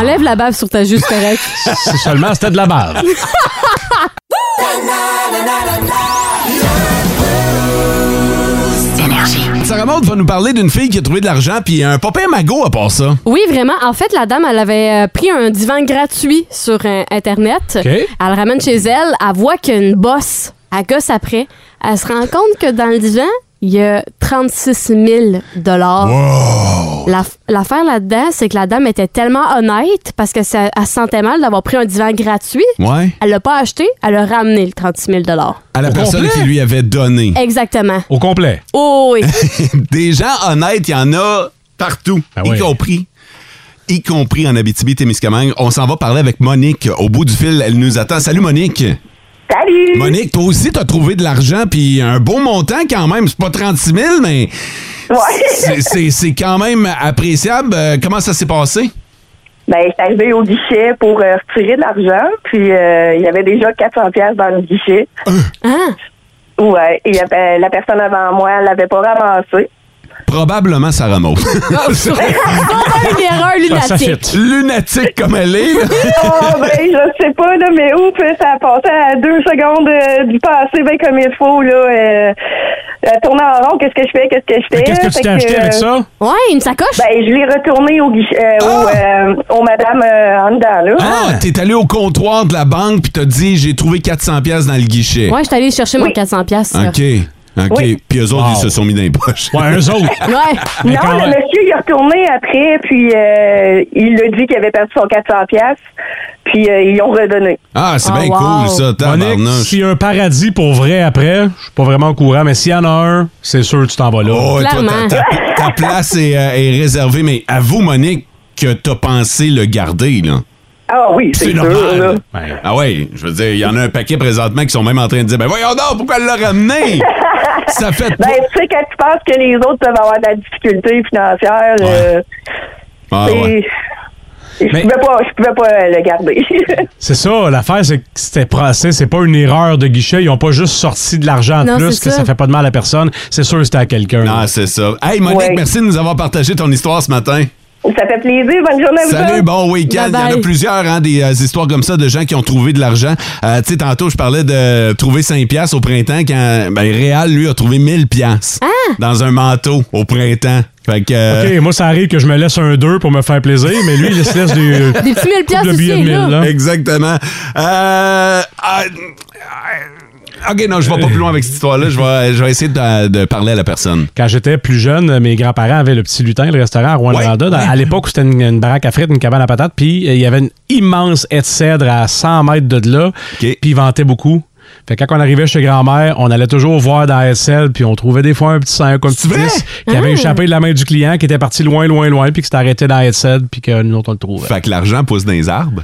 Enlève la bave sur ta juste correct. *laughs* C'est seulement, c'était de la bave. *laughs* Sarah Maud va nous parler d'une fille qui a trouvé de l'argent puis un papa magot à part ça. Oui, vraiment. En fait, la dame, elle avait euh, pris un divan gratuit sur euh, Internet. OK. Elle le ramène chez elle. Elle voit qu'il y a une bosse. Elle gosse après. Elle se rend compte que dans le divan, il y a 36 000 La- L'affaire là-dedans, c'est que la dame était tellement honnête parce que ça, elle se sentait mal d'avoir pris un divan gratuit. Ouais. Elle l'a pas acheté, elle a ramené le 36 000 À la Au personne complet? qui lui avait donné. Exactement. Au complet? Oh oui. *laughs* Des gens honnêtes, il y en a partout, Ah y oui. compris. Y compris en Abitibi-Témiscamingue. On s'en va parler avec Monique. Au bout du fil, elle nous attend. Salut Monique. Salut! Monique, toi aussi, t'as trouvé de l'argent, puis un beau montant quand même. C'est pas 36 000, mais Ouais. *laughs* c'est- c'est c'est quand même appréciable. Euh, comment ça s'est passé? Ben, j'étais arrivée au guichet pour euh, retirer de l'argent, puis euh, il y avait déjà 400 pièces dans le guichet. Hein? Ouais, et il y avait- la personne avant moi, elle l'avait pas ramassé. Probablement Sarah Maud. *laughs* Sûrement une erreur lunatique. Lunatique comme elle est. là. oh, *laughs* ben, je sais pas, là, mais ouf, ça a passé à deux secondes euh, du passé, ben, comme il faut, là. Euh, euh, tourner en rond, qu'est-ce que je fais, qu'est-ce que je fais? Qu'est-ce que tu Fait t'es acheté euh, avec ça? Ouais, une sacoche. Ben, je l'ai retourné au guichet, euh, au, euh, au madame euh, en dedans, là. Ah, t'es allé au comptoir de la banque puis t'as dit j'ai trouvé 400 pièces dans le guichet. Ouais, je suis allée chercher mon 400 pièces. OK. OK. Oui. Puis eux autres, Wow. ils se sont mis dans les poches. Ouais, eux autres. *laughs* Ouais. Non, le monsieur, il est retourné après, puis euh, il a dit qu'il avait perdu son 400 pièces, puis euh, ils ont redonné. Ah, c'est Oh, bien wow. cool, ça. Monique, s'il y a un paradis pour vrai après, je suis pas vraiment au courant, mais s'il y en a un, c'est sûr que tu t'en vas là. Oh, toi, ta, ta- ta place est, euh, est réservée, mais avoue, Monique, que t'as pensé le garder, là. Ah oui, c'est sûr, là. normal. Ah ouais, je veux dire, il y en a un paquet présentement qui sont même en train de dire, ben voyons donc, pourquoi elle l'a ramené? *laughs* ça fait Ben, tu sais, quand tu penses que les autres peuvent avoir de la difficulté financière, euh, Ah c'est- ouais. je, Mais- pouvais pas, je pouvais pas euh, le garder. *laughs* C'est ça, l'affaire, c'est que c'était procès, c'est pas une erreur de guichet. Ils ont pas juste sorti de l'argent Non, plus, que ça. ça. fait pas de mal à personne. C'est sûr que c'était à quelqu'un. Ah, c'est ça. Hey, Monique, Ouais. merci de nous avoir partagé ton histoire ce matin. Ça fait plaisir. Bonne journée à vous. Salut, bon week-end. Il y en a plusieurs, hein, des euh, histoires comme ça de gens qui ont trouvé de l'argent. Euh, tu sais, tantôt, je parlais de trouver 5 piastres au printemps quand, ben, Réal, lui, a trouvé 1000 piastres dans un manteau au printemps. Fait que, euh, OK, moi, ça arrive que je me laisse un 2 pour me faire plaisir, mais lui, il se laisse des, *laughs* Des petits mille piastres de billets de aussi, 1000, là. là. Exactement. Euh, ah, ah, OK, non, je vais pas plus loin avec cette histoire-là. Je vais, je vais essayer de, de parler à la personne. Quand j'étais plus jeune, mes grands-parents avaient le petit lutin, le restaurant à Rouen-Noranda. Dans- À l'époque, où c'était une, une baraque à frites, une cabane à patates, puis euh, il y avait une immense haie de cèdre à 100 mètres de là, puis ils vantaient beaucoup. Fait que quand on arrivait chez grand-mère, on allait toujours voir dans la SL, puis on trouvait des fois un petit 5 un petit 10 qui avait Ah. échappé de la main du client, qui était parti loin, loin, loin, puis qui s'était arrêté dans la SL, puis que nous autres, on le trouvait. Fait que l'argent pousse dans les arbres.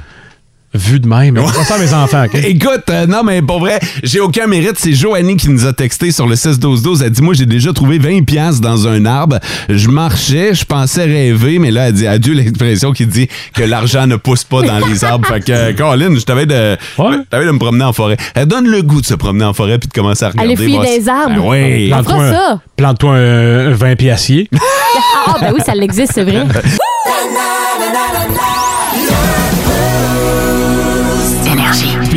Vu de même. C'est pas ça, mes enfants, OK? Écoute, euh, non, mais pour vrai, j'ai aucun mérite. C'est Joanie qui nous a texté sur le 6-12-12. Elle dit Moi, j'ai déjà trouvé 20$ piastres dans un arbre. Je marchais, je pensais rêver, mais là, elle dit Adieu l'expression qui dit que l'argent ne pousse pas dans les arbres. Fait que, euh, Colin, je t'avais de, je t'avais de me promener en forêt. Elle donne le goût de se promener en forêt puis de commencer à regarder. Aller fouiller des arbres. Ben oui. Un- ça. plante-toi un, un 20 piacier. *laughs* Ah, ben oui, ça l'existe, c'est vrai. *laughs*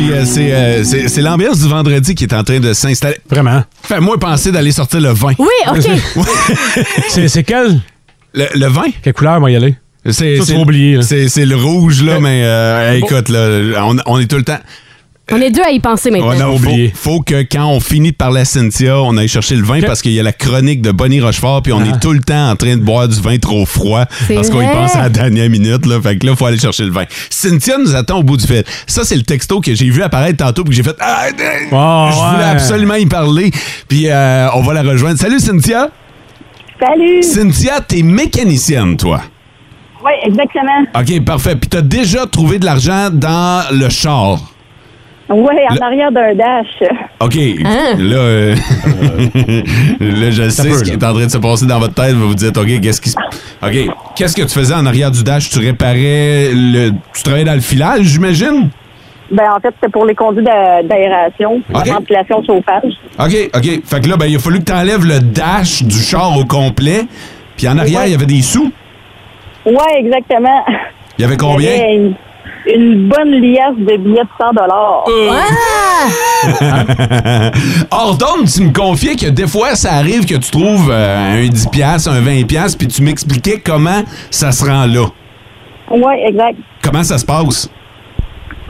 Puis euh, c'est, euh, c'est, c'est l'ambiance du vendredi qui est en train de s'installer. Vraiment. Fais-moi penser d'aller sortir le vin. Oui, *laughs* OK. c'est, c'est quel? Le, le vin? Quelle couleur, moi, y aller? C'est, Ça, c'est, tu vas oublier, là. c'est, c'est le rouge, là, mais euh, écoute, là, on, on est tout le temps. On est deux à y penser maintenant. Ouais, non, faut, faut que quand on finit de parler à Cynthia, on aille chercher le vin parce qu'il y a la chronique de Bonnie Rochefort, puis on est tout le temps en train de boire du vin trop froid parce qu'on y pense à la dernière minute. Là, fait que là, il faut aller chercher le vin. Cynthia nous attend au bout du fil. Ça, c'est le texto que j'ai vu apparaître tantôt, puis que j'ai fait Ah! Oh, Je voulais ouais. absolument y parler, puis euh, on va la rejoindre. Salut, Cynthia! Salut! Cynthia, t'es mécanicienne, toi. Oui, exactement. OK, parfait. Puis t'as déjà trouvé de l'argent dans le char. Oui, en arrière d'un dash. *laughs* OK. Hein? Là, euh, *laughs* là, je sais peu, ce qui là. est en train de se passer dans votre tête. Vous vous dites, OK, qu'est-ce qui se... *laughs* OK. Qu'est-ce que tu faisais en arrière du dash? Tu réparais le... Tu travaillais dans le filage, j'imagine? Ben, en fait, c'était pour les conduits d'a- d'aération, Ok. la ventilation de chauffage. OK, OK. Fait que là, ben, il a fallu que tu enlèves le dash du char au complet. Puis en arrière, il y avait des sous? Oui, exactement. Il y avait Il y combien? avait une, bonne liasse de billets de 100 dollars. Hors *laughs* d'onde, tu me confiais que des fois, ça arrive que tu trouves euh, un 10$, piastres, un 20$, piastres, puis tu m'expliquais comment ça se rend là. Oui, exact. Comment ça se passe?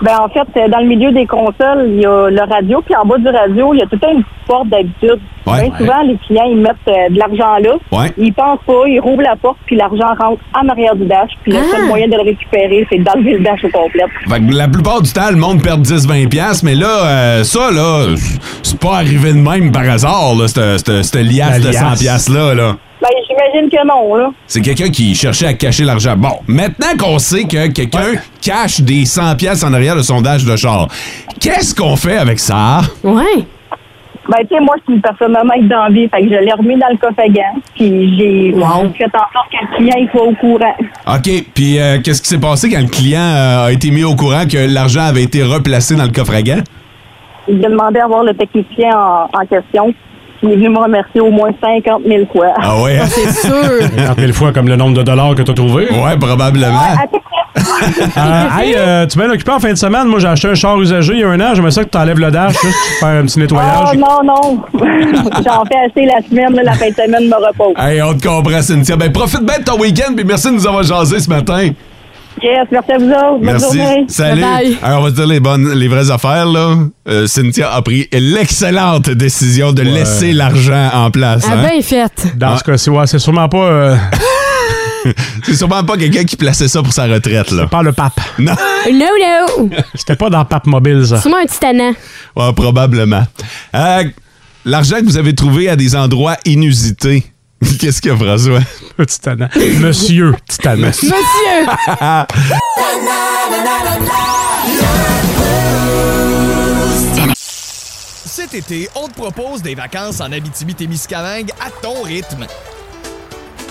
Ben, en fait, euh, dans le milieu des consoles, il y a le radio, puis en bas du radio, il y a tout temps une petite porte d'habitude. Ouais. Bien souvent, les clients, ils mettent euh, de l'argent là. Ouais. Ils pensent pas, ils rouvrent la porte, puis l'argent rentre en arrière du dash. Puis le seul moyen de le récupérer, c'est d'enlever le dash au complet. Fait que la plupart du temps, le monde perd 10-20$, piastres, mais là, euh, ça, là, c'est pas arrivé de même par hasard, là, cette, cette, cette liasse de 100$, liasse. piastres-là, là. Ben, j'imagine que non, là. C'est quelqu'un qui cherchait à cacher l'argent. Bon, maintenant qu'on sait que quelqu'un cache des 100$ piastres en arrière de son dash de char, qu'est-ce qu'on fait avec ça? Ouais. Ben, tu sais, moi, je suis une personne honnête d'envie. Fait que je l'ai remis dans le coffre à gants. Puis j'ai fait en sorte que le client il soit au courant. OK, puis euh, qu'est-ce qui s'est passé quand le client euh, a été mis au courant que l'argent avait été replacé dans le coffre à gants? J'ai demandé à voir le technicien en, en question. Il est venu me remercier au moins 50 000 fois. Ah ouais? hein? C'est sûr. *laughs* 50 000 fois comme le nombre de dollars que tu as trouvé? Ouais, probablement. *laughs* Euh, hey, euh, tu m'as occupé en fin de semaine. Moi, j'ai acheté un char usagé il y a un an. J'aimerais ça que tu enlèves le dash, juste pour faire un petit nettoyage. Oh non, non. *laughs* J'en fais assez la semaine. là, la fin de semaine me repose. Hey, on te comprend, Cynthia. Ben, profite bien de ton week-end, puis merci de nous avoir jasé ce matin. Yes, merci à vous autres. Bonne Merci. journée. Salut. Alors, on va te dire les bonnes, les vraies affaires, là. Euh, Cynthia a pris l'excellente décision de laisser l'argent en place. Ah hein. ben fait. Dans ce cas-ci, ouais, c'est sûrement pas, euh, *laughs* C'est sûrement pas quelqu'un qui plaçait ça pour sa retraite, là. pas le pape. Non, *laughs* No, no. C'était pas dans Pape Mobile, ça. Sûrement un titanant. Ouais, probablement. Euh, L'argent que vous avez trouvé à des endroits inusités. *laughs* Qu'est-ce qu'il y a, François? Titanant. Monsieur. Monsieur. Cet été, on te propose des vacances en Abitibi-Témiscamingue à ton rythme.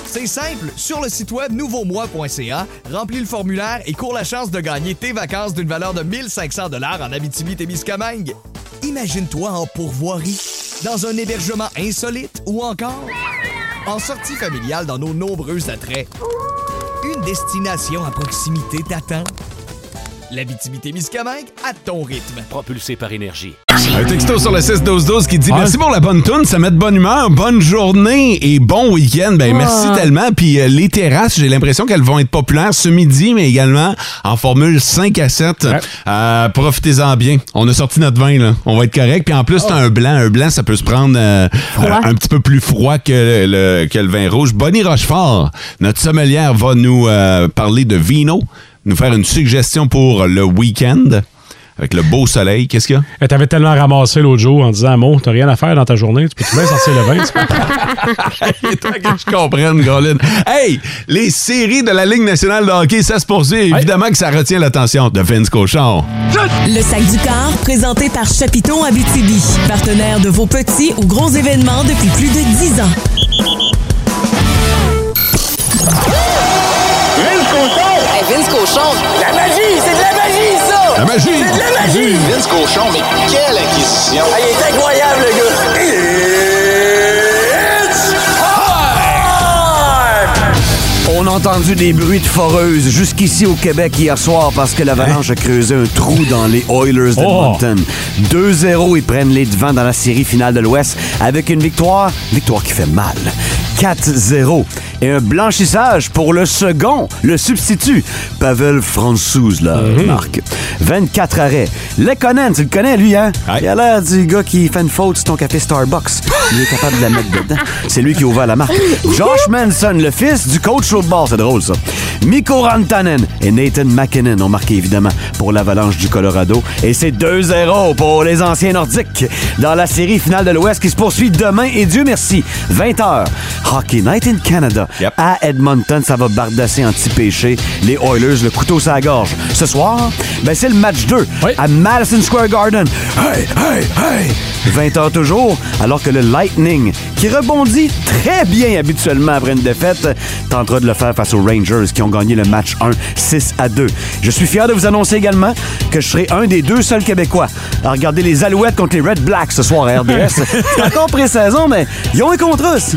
C'est simple, sur le site web nouveaumois.ca, remplis le formulaire et cours la chance de gagner tes vacances d'une valeur de 1500 dollars en Abitibi-Témiscamingue. Imagine-toi en pourvoirie, dans un hébergement insolite ou encore en sortie familiale dans nos nombreux attraits. Une destination à proximité t'attend. L'Abitibi-Témiscamingue à ton rythme. Propulsé par énergie. Un texto sur le 6-12-12 qui dit Ouais. Merci pour la bonne toune, ça met de bonne humeur, bonne journée et bon week-end. Ben, merci tellement. Puis euh, les terrasses, j'ai l'impression qu'elles vont être populaires ce midi, mais également en formule 5 à 7. Ouais. Euh, Profitez-en bien. On a sorti notre vin, là. On va être correct. Puis en plus, t'as un blanc. Un blanc, ça peut se prendre euh, euh, un petit peu plus froid que le, que le vin rouge. Bonnie Rochefort, notre sommelière, va nous euh, parler de vino, nous faire une suggestion pour le week-end. Avec le beau soleil, qu'est-ce qu'il y a? Elle t'avait tellement ramassé l'autre jour en disant Mo, t'as rien à faire dans ta journée, tu peux-tu bien sortir le vin? tu peux? Et toi que je comprenne, Colin. Hey, les séries de la Ligue nationale de hockey, ça se poursuit. Évidemment que ça retient l'attention de Vince Cochon. Le sac du corps, présenté par Chapiton Abitibi, partenaire de vos petits ou gros événements depuis plus de 10 ans. Vince Cochon! Vince Cochon! La magie! C'est de la magie, ça! La magie! C'est de la magie! Vince Cochon, mais quelle acquisition! Ah, il est incroyable, le gars! It's time! On a entendu des bruits de foreuse jusqu'ici au Québec hier soir parce que l'Avalanche a creusé un trou dans les Oilers d'Edmonton. 2-0, ils prennent les devants dans la série finale de l'Ouest avec une victoire, victoire qui fait mal. 4-0. Et un blanchissage pour le second, le substitut, Pavel Franzouz, là, Marc. 24 arrêts. Lekonen, tu le connais, lui, hein? Il a l'air du gars qui fait une faute sur ton café Starbucks. Il est capable de la mettre dedans. C'est lui qui a ouvert la marque. Josh Manson, le fils du coach football, c'est drôle, ça. Mikko Rantanen et Nathan McKinnon ont marqué, évidemment, pour l'Avalanche du Colorado. Et c'est 2-0 pour les anciens nordiques dans la série finale de l'Ouest qui se poursuit demain. Et Dieu merci, 20h, Hockey Night in Canada. À Edmonton, ça va bardasser anti-péché. Les Oilers, le couteau sur la gorge. Ce soir, ben, c'est le match 2 à Madison Square Garden. Hey, hey, hey! 20h toujours, alors que le Lightning, qui rebondit très bien habituellement après une défaite, tentera de le faire face aux Rangers qui ont gagné le match 1 6 à 2. Je suis fier de vous annoncer également que je serai un des deux seuls Québécois à regarder les Alouettes contre les Red Blacks ce soir à RDS. *laughs* C'est encore pré-saison, mais ils ont un contrat aussi.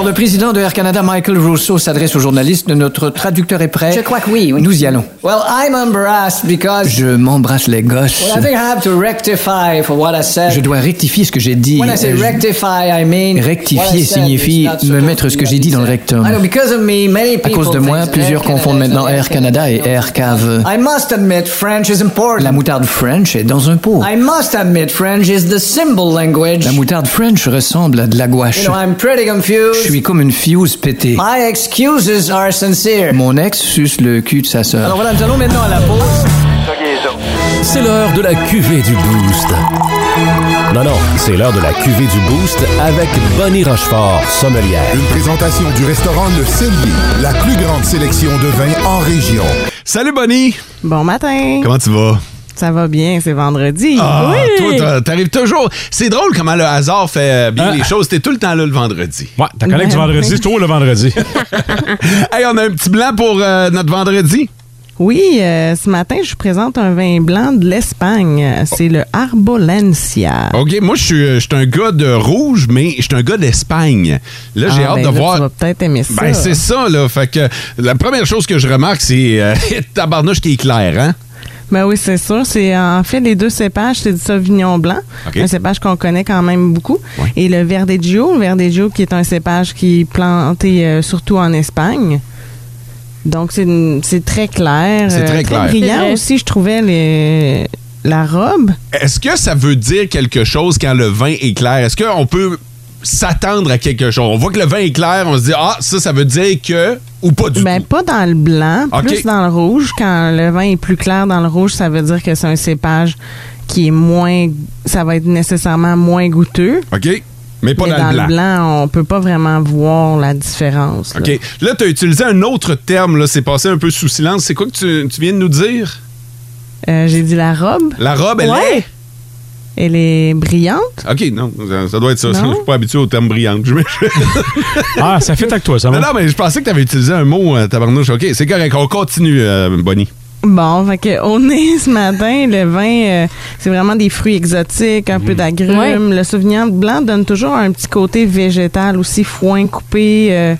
Alors, le président de Air Canada, Michael Rousseau, s'adresse aux journalistes. Notre traducteur est prêt. Je crois que oui, oui. Nous y allons. Well, I'm embarrassed because. Je m'embrasse les gosses. Well, I think I have to rectify for what I said. Je dois rectifier ce que j'ai dit. When I say je- rectify, I mean. what I Rectifier signifie me mettre ce que j'ai dit dans le rectum. I know, because of me, many À cause de moi, plusieurs confondent maintenant an Air Canada et Air Cave. I must admit, French is important. La moutarde French est dans un pot. I must admit, French is the symbol language. La moutarde French ressemble à de la gouache. You know, I'm pretty confused. Suis comme une fuse pétée. My excuses are sincere. Mon ex suce le cul de sa sœur. Alors voilà, nous allons maintenant à la pause. C'est l'heure de la cuvée du Boost. Non, non, c'est l'heure de la cuvée du Boost avec Bonnie Rochefort, sommelière. Une présentation du restaurant Le Cellier, la plus grande sélection de vins en région. Salut Bonnie! Bon matin. Comment tu vas? Ça va bien, c'est vendredi. Ah, oui. toi, t'a- t'arrives toujours. C'est drôle comment le hasard fait euh, bien les choses. T'es tout le temps là le vendredi. Ouais, ta collègue du Ben, vendredi, c'est toi le vendredi. *laughs* hey, on a un petit blanc pour euh, notre vendredi. Oui, euh, ce matin, je vous présente un vin blanc de l'Espagne. C'est le Arbolencia. OK, moi, je suis, je suis un gars de rouge, mais je suis un gars d'Espagne. Là, j'ai Ah, hâte ben de là, voir. Tu vas peut-être aimer ça. Ben, c'est ça, là. Fait que la première chose que je remarque, c'est euh, *laughs* tabarnouche qui est clair, hein? Ben oui, c'est sûr. C'est en fait les deux cépages, c'est du Sauvignon blanc, un cépage qu'on connaît quand même beaucoup, et le Verdeggio, le Verdeggio qui est un cépage qui est planté euh, surtout en Espagne. Donc c'est c'est très clair, C'est très clair. brillant C'est vrai. aussi. Je trouvais les- la robe. Est-ce que ça veut dire quelque chose quand le vin est clair? Est-ce qu'on peut s'attendre à quelque chose? On voit que le vin est clair, on se dit, ah, ça, ça veut dire que, ou pas du Ben, tout. pas dans le blanc, plus dans le rouge. Quand le vin est plus clair dans le rouge, ça veut dire que c'est un cépage qui est moins. Ça va être nécessairement moins goûteux. OK? Mais pas Mais dans, le blanc. on peut pas vraiment voir la différence. là. OK. Là, tu as utilisé un autre terme, là, c'est passé un peu sous silence. C'est quoi que tu, tu viens de nous dire? Euh, J'ai dit la robe. La robe, elle Ouais. est? Elle est brillante. OK, non, ça, ça doit être ça. Non? Je suis pas habitué au terme brillante. Je *laughs* ah, ça fait avec toi, ça Non, va. non, mais je pensais que tu avais utilisé un mot, euh, tabarnouche. OK, c'est correct. On continue, euh, Bonnie. Bon, fait que au nez *laughs* ce matin, le vin, euh, c'est vraiment des fruits exotiques, un peu d'agrumes. Le Sauvignon blanc donne toujours un petit côté végétal aussi, foin coupé, euh,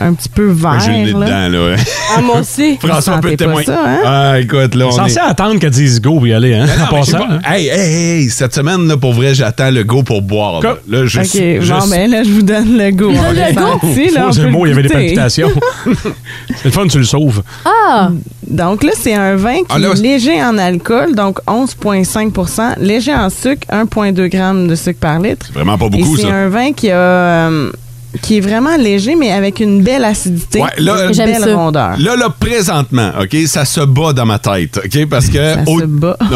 un petit peu vert. J'ai le nez là. dedans, là. Ah, moi aussi. *laughs* François sentez pas témoigner. ça, hein? Ah, écoute, là, on Censé est... attendre qu'elle dise go pour y aller, hein? Non, en passant, pas. hein? Hey, hey, hey, cette semaine, là, pour vrai, j'attends le go pour boire. Là, Là, je OK, suis- je bon, ben là, je vous donne le goût. On l'a senti, là, on un mot, il y avait des palpitations. *laughs* c'est le fun, tu le sauves. Ah! Donc là, c'est un vin qui Ah, là, est léger en alcool, donc 11,5% léger en sucre, 1,2 g de sucre par litre. Vraiment pas beaucoup, Et c'est ça. un vin qui a... euh, qui est vraiment léger, mais avec une belle acidité. Ouais, là, une belle rondeur. Là, là, présentement, OK, ça se bat dans ma tête, OK, parce que... Ça se bat. *laughs*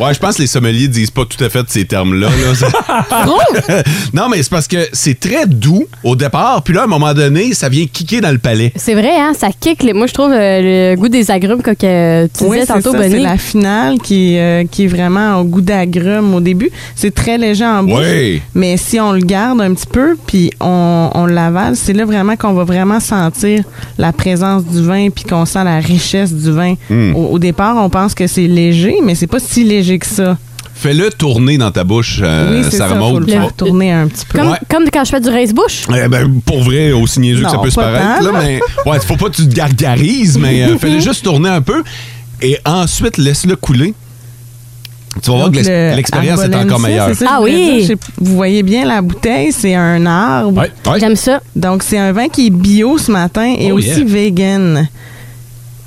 ouais, je pense que les sommeliers disent pas tout à fait ces termes-là. là. *laughs* *laughs* Non, mais c'est parce que c'est très doux au départ, puis là, à un moment donné, ça vient kicker dans le palais. C'est vrai, hein, ça kick. les- Moi, je trouve euh, le goût des agrumes, comme que tu Oui, disais c'est tantôt, ça, c'est Bonnie. la finale qui, euh, qui est vraiment au goût d'agrumes au début. C'est très léger en bouche. Oui. Mais si on le garde un petit peu, puis on, on l'avale, c'est là vraiment qu'on va vraiment sentir la présence du vin, puis qu'on sent la richesse du vin. Mm. Au, au départ, on pense que c'est léger, mais c'est pas si léger que ça. fais-le tourner dans ta bouche, euh, oui, ça, faut le vas- tourner un petit peu. Comme, Ouais. comme quand je fais du race-bouche. Eh ben, pour vrai, aussi niaiseux que ça peut se paraître, là. mais ouais, faut pas que tu te gargarises, mais euh, *laughs* fais-le juste tourner un peu et ensuite laisse-le couler. Tu vas voir que l'ex- le l'expérience est encore meilleure. ça Ah oui. dire. Vous voyez bien la bouteille, c'est un arbre. J'aime ça. Donc, c'est un vin qui est bio ce matin et Oh, aussi yeah. vegan.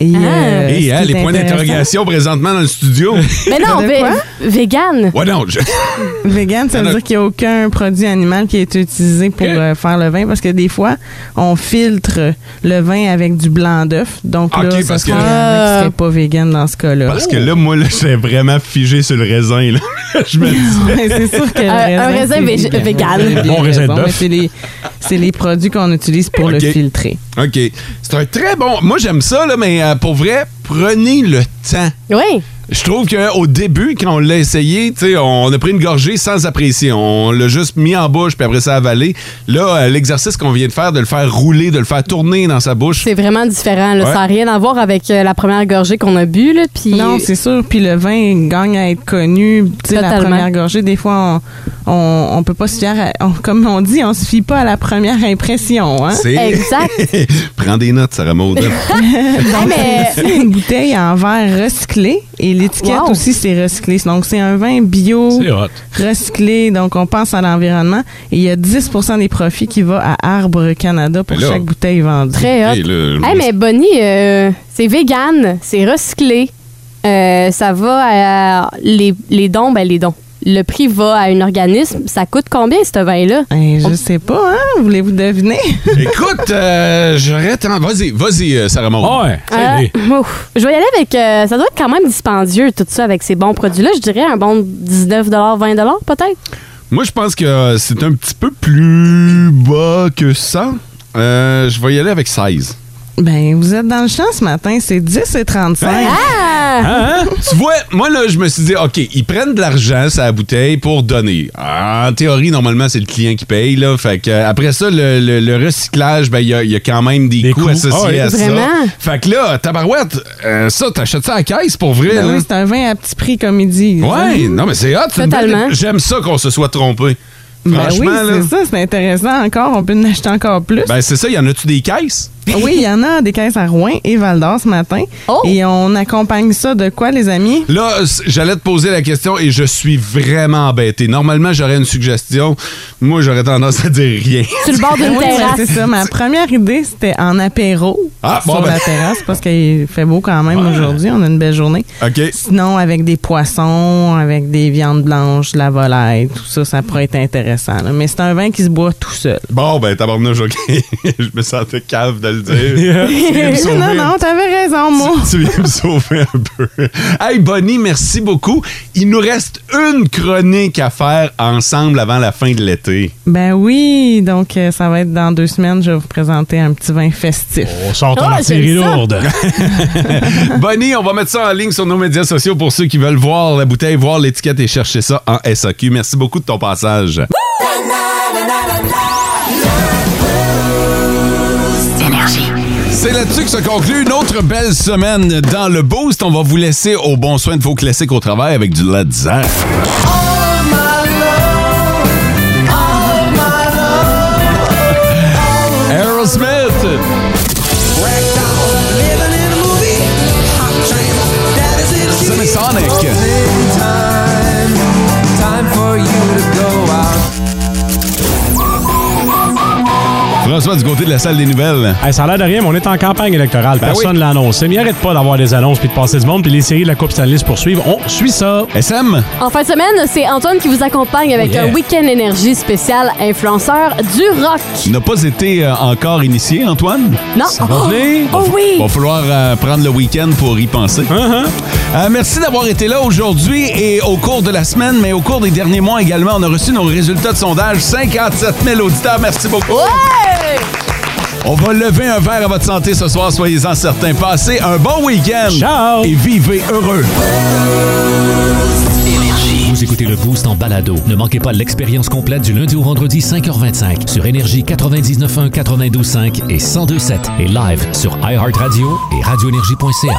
Et, Ah. euh, Et hein, les points d'interrogation présentement dans le studio. *laughs* Mais non, vé- quoi? vegan. ouais, non, je- *laughs* Vegan, ça Ah, veut dire qu'il n'y a aucun produit animal qui est utilisé pour euh, faire le vin parce que des fois, on filtre le vin avec du blanc d'œuf. Donc Ok, là, ça parce que- serait, Ah. serait pas vegan dans ce cas-là. Parce que là, moi, là, j'ai vraiment figé sur le raisin. Là. *laughs* je me dis. C'est sûr que le Un- un raisin vegan. Bon raisin mais C'est les, produits qu'on utilise pour le filtrer. OK. C'est un très bon. Moi, j'aime ça, là, mais euh, pour vrai, prenez le temps. Oui. Je trouve qu'au début, quand on l'a essayé, tu sais, on a pris une gorgée sans apprécier. On l'a juste mis en bouche, puis après ça avalé. Là, euh, l'exercice qu'on vient de faire, de le faire rouler, de le faire tourner dans sa bouche. C'est vraiment différent. Là. Ouais. Ça n'a rien à voir avec euh, la première gorgée qu'on a bu. Là, puis Non, c'est sûr. Puis le vin gagne à être connu. Tu sais, la première gorgée, des fois, on, on, on peut pas se fier, à- on- comme on dit, on se fie pas à la première impression. Hein? C'est- Exact. *laughs* Prends des notes, Sarah Maud. *laughs* Donc, mais- une bouteille en verre recyclé et l'étiquette Wow. aussi, c'est recyclé. Donc, c'est un vin bio, recyclé. Donc, on pense à l'environnement. Et il y a 10% des profits qui va à Arbre Canada pour là- chaque bouteille vendue. Très hot. Hey, Hey, mais Bonnie, euh, c'est vegan, c'est recyclé. Euh, ça va à les, les dons, ben les dons. Le prix va à un organisme. Ça coûte combien, ce vin-là? Ben, je sais pas, hein? Voulez-vous deviner? *laughs* Écoute, euh, j'aurais tant. Vas-y, vas-y, euh, Sarah Maud. Ouais, Euh, ouf. je vais y aller avec. euh, ça doit être quand même dispendieux, tout ça, avec ces bons produits-là. Je dirais un bon 19 20 peut-être. Moi, je pense que c'est un petit peu plus bas que ça. Euh, je vais y aller avec 16. Ben, vous êtes dans le champ ce matin. C'est 10 et 35. Ah! Hein? tu vois, moi, là, je me suis dit, OK, ils prennent de l'argent sur la bouteille pour donner. En théorie, normalement, c'est le client qui paye, là. Fait que, euh, après ça, le, le- le recyclage, ben, il y a, il y a quand même des, Des coûts, coûts. associés Ah oui. à ça. Vraiment? Fait que là, tabarouette, euh, ça, t'achètes ça à la caisse pour vrai, Ben là? oui, c'est un vin à petit prix, comme ils disent. Ouais, non, mais c'est hot. Totalement. J'aime ça qu'on se soit trompé. Ben oui, c'est ça, c'est intéressant encore. On peut en acheter encore plus. Ben, c'est ça, y en a-tu des caisses? Oui, il y en a des caisses à Rouen et Val d'Or ce matin. Oh! Et on accompagne ça de quoi, les amis? Là, j'allais te poser la question et je suis vraiment embêté. Normalement, j'aurais une suggestion. Moi, j'aurais tendance à dire rien. Sur le bord *laughs* d'une Oui, terrasse. c'est ça. Ma première idée, c'était en apéro Ah, sur bon, ben. la terrasse parce qu'il fait beau quand même Ouais. aujourd'hui. On a une belle journée. OK. Sinon, avec des poissons, avec des viandes blanches, de la volaille, tout ça, ça pourrait être intéressant. là. Mais c'est un vin qui se boit tout seul. Bon, ben, tabarnouche, OK. *laughs* je me sentais cave de le dire. *laughs* Non, non, t'avais raison, moi. Tu viens me sauver un peu. Hey, Bonnie, merci beaucoup. Il nous reste une chronique à faire ensemble avant la fin de l'été. Ben oui, donc euh, ça va être dans deux semaines. Je vais vous présenter un petit vin festif. On sort ton Ah, artillerie lourde. *laughs* Bonnie, on va mettre ça en ligne sur nos médias sociaux pour ceux qui veulent voir la bouteille, voir l'étiquette et chercher ça en SAQ. Merci beaucoup de ton passage. C'est là-dessus que se conclut une autre belle semaine dans le Boost. On va vous laisser au bon soin de vos classiques au travail avec du Led. François, du côté de la salle des nouvelles. Hey, ça a l'air de rien, mais on est en campagne électorale. Ben Personne ne l'a annoncé. Mais il arrête pas d'avoir des annonces puis de passer du monde. Puis les séries de la Coupe Stanley se poursuivent. On suit ça. SM. En fin de semaine, c'est Antoine qui vous accompagne avec Oh yeah. un week-end énergie spécial influenceur du rock. n'a pas été euh, encore initié, Antoine? Non. Ça va Oh, venir. oh oui. Va falloir euh, prendre le week-end pour y penser. Euh, merci d'avoir été là aujourd'hui et au cours de la semaine, mais au cours des derniers mois également, on a reçu nos résultats de sondage. 57 000 auditeurs. Merci beaucoup. Ouais! On va lever un verre à votre santé ce soir, soyez-en certains. Passez un bon week-end. Ciao. Et vivez heureux. Vous écoutez le Boost en balado. Ne manquez pas l'expérience complète du lundi au vendredi 5h25 sur Énergie 99.1, 92.5 et 102.7 et live sur iHeartRadio et radioénergie.ca.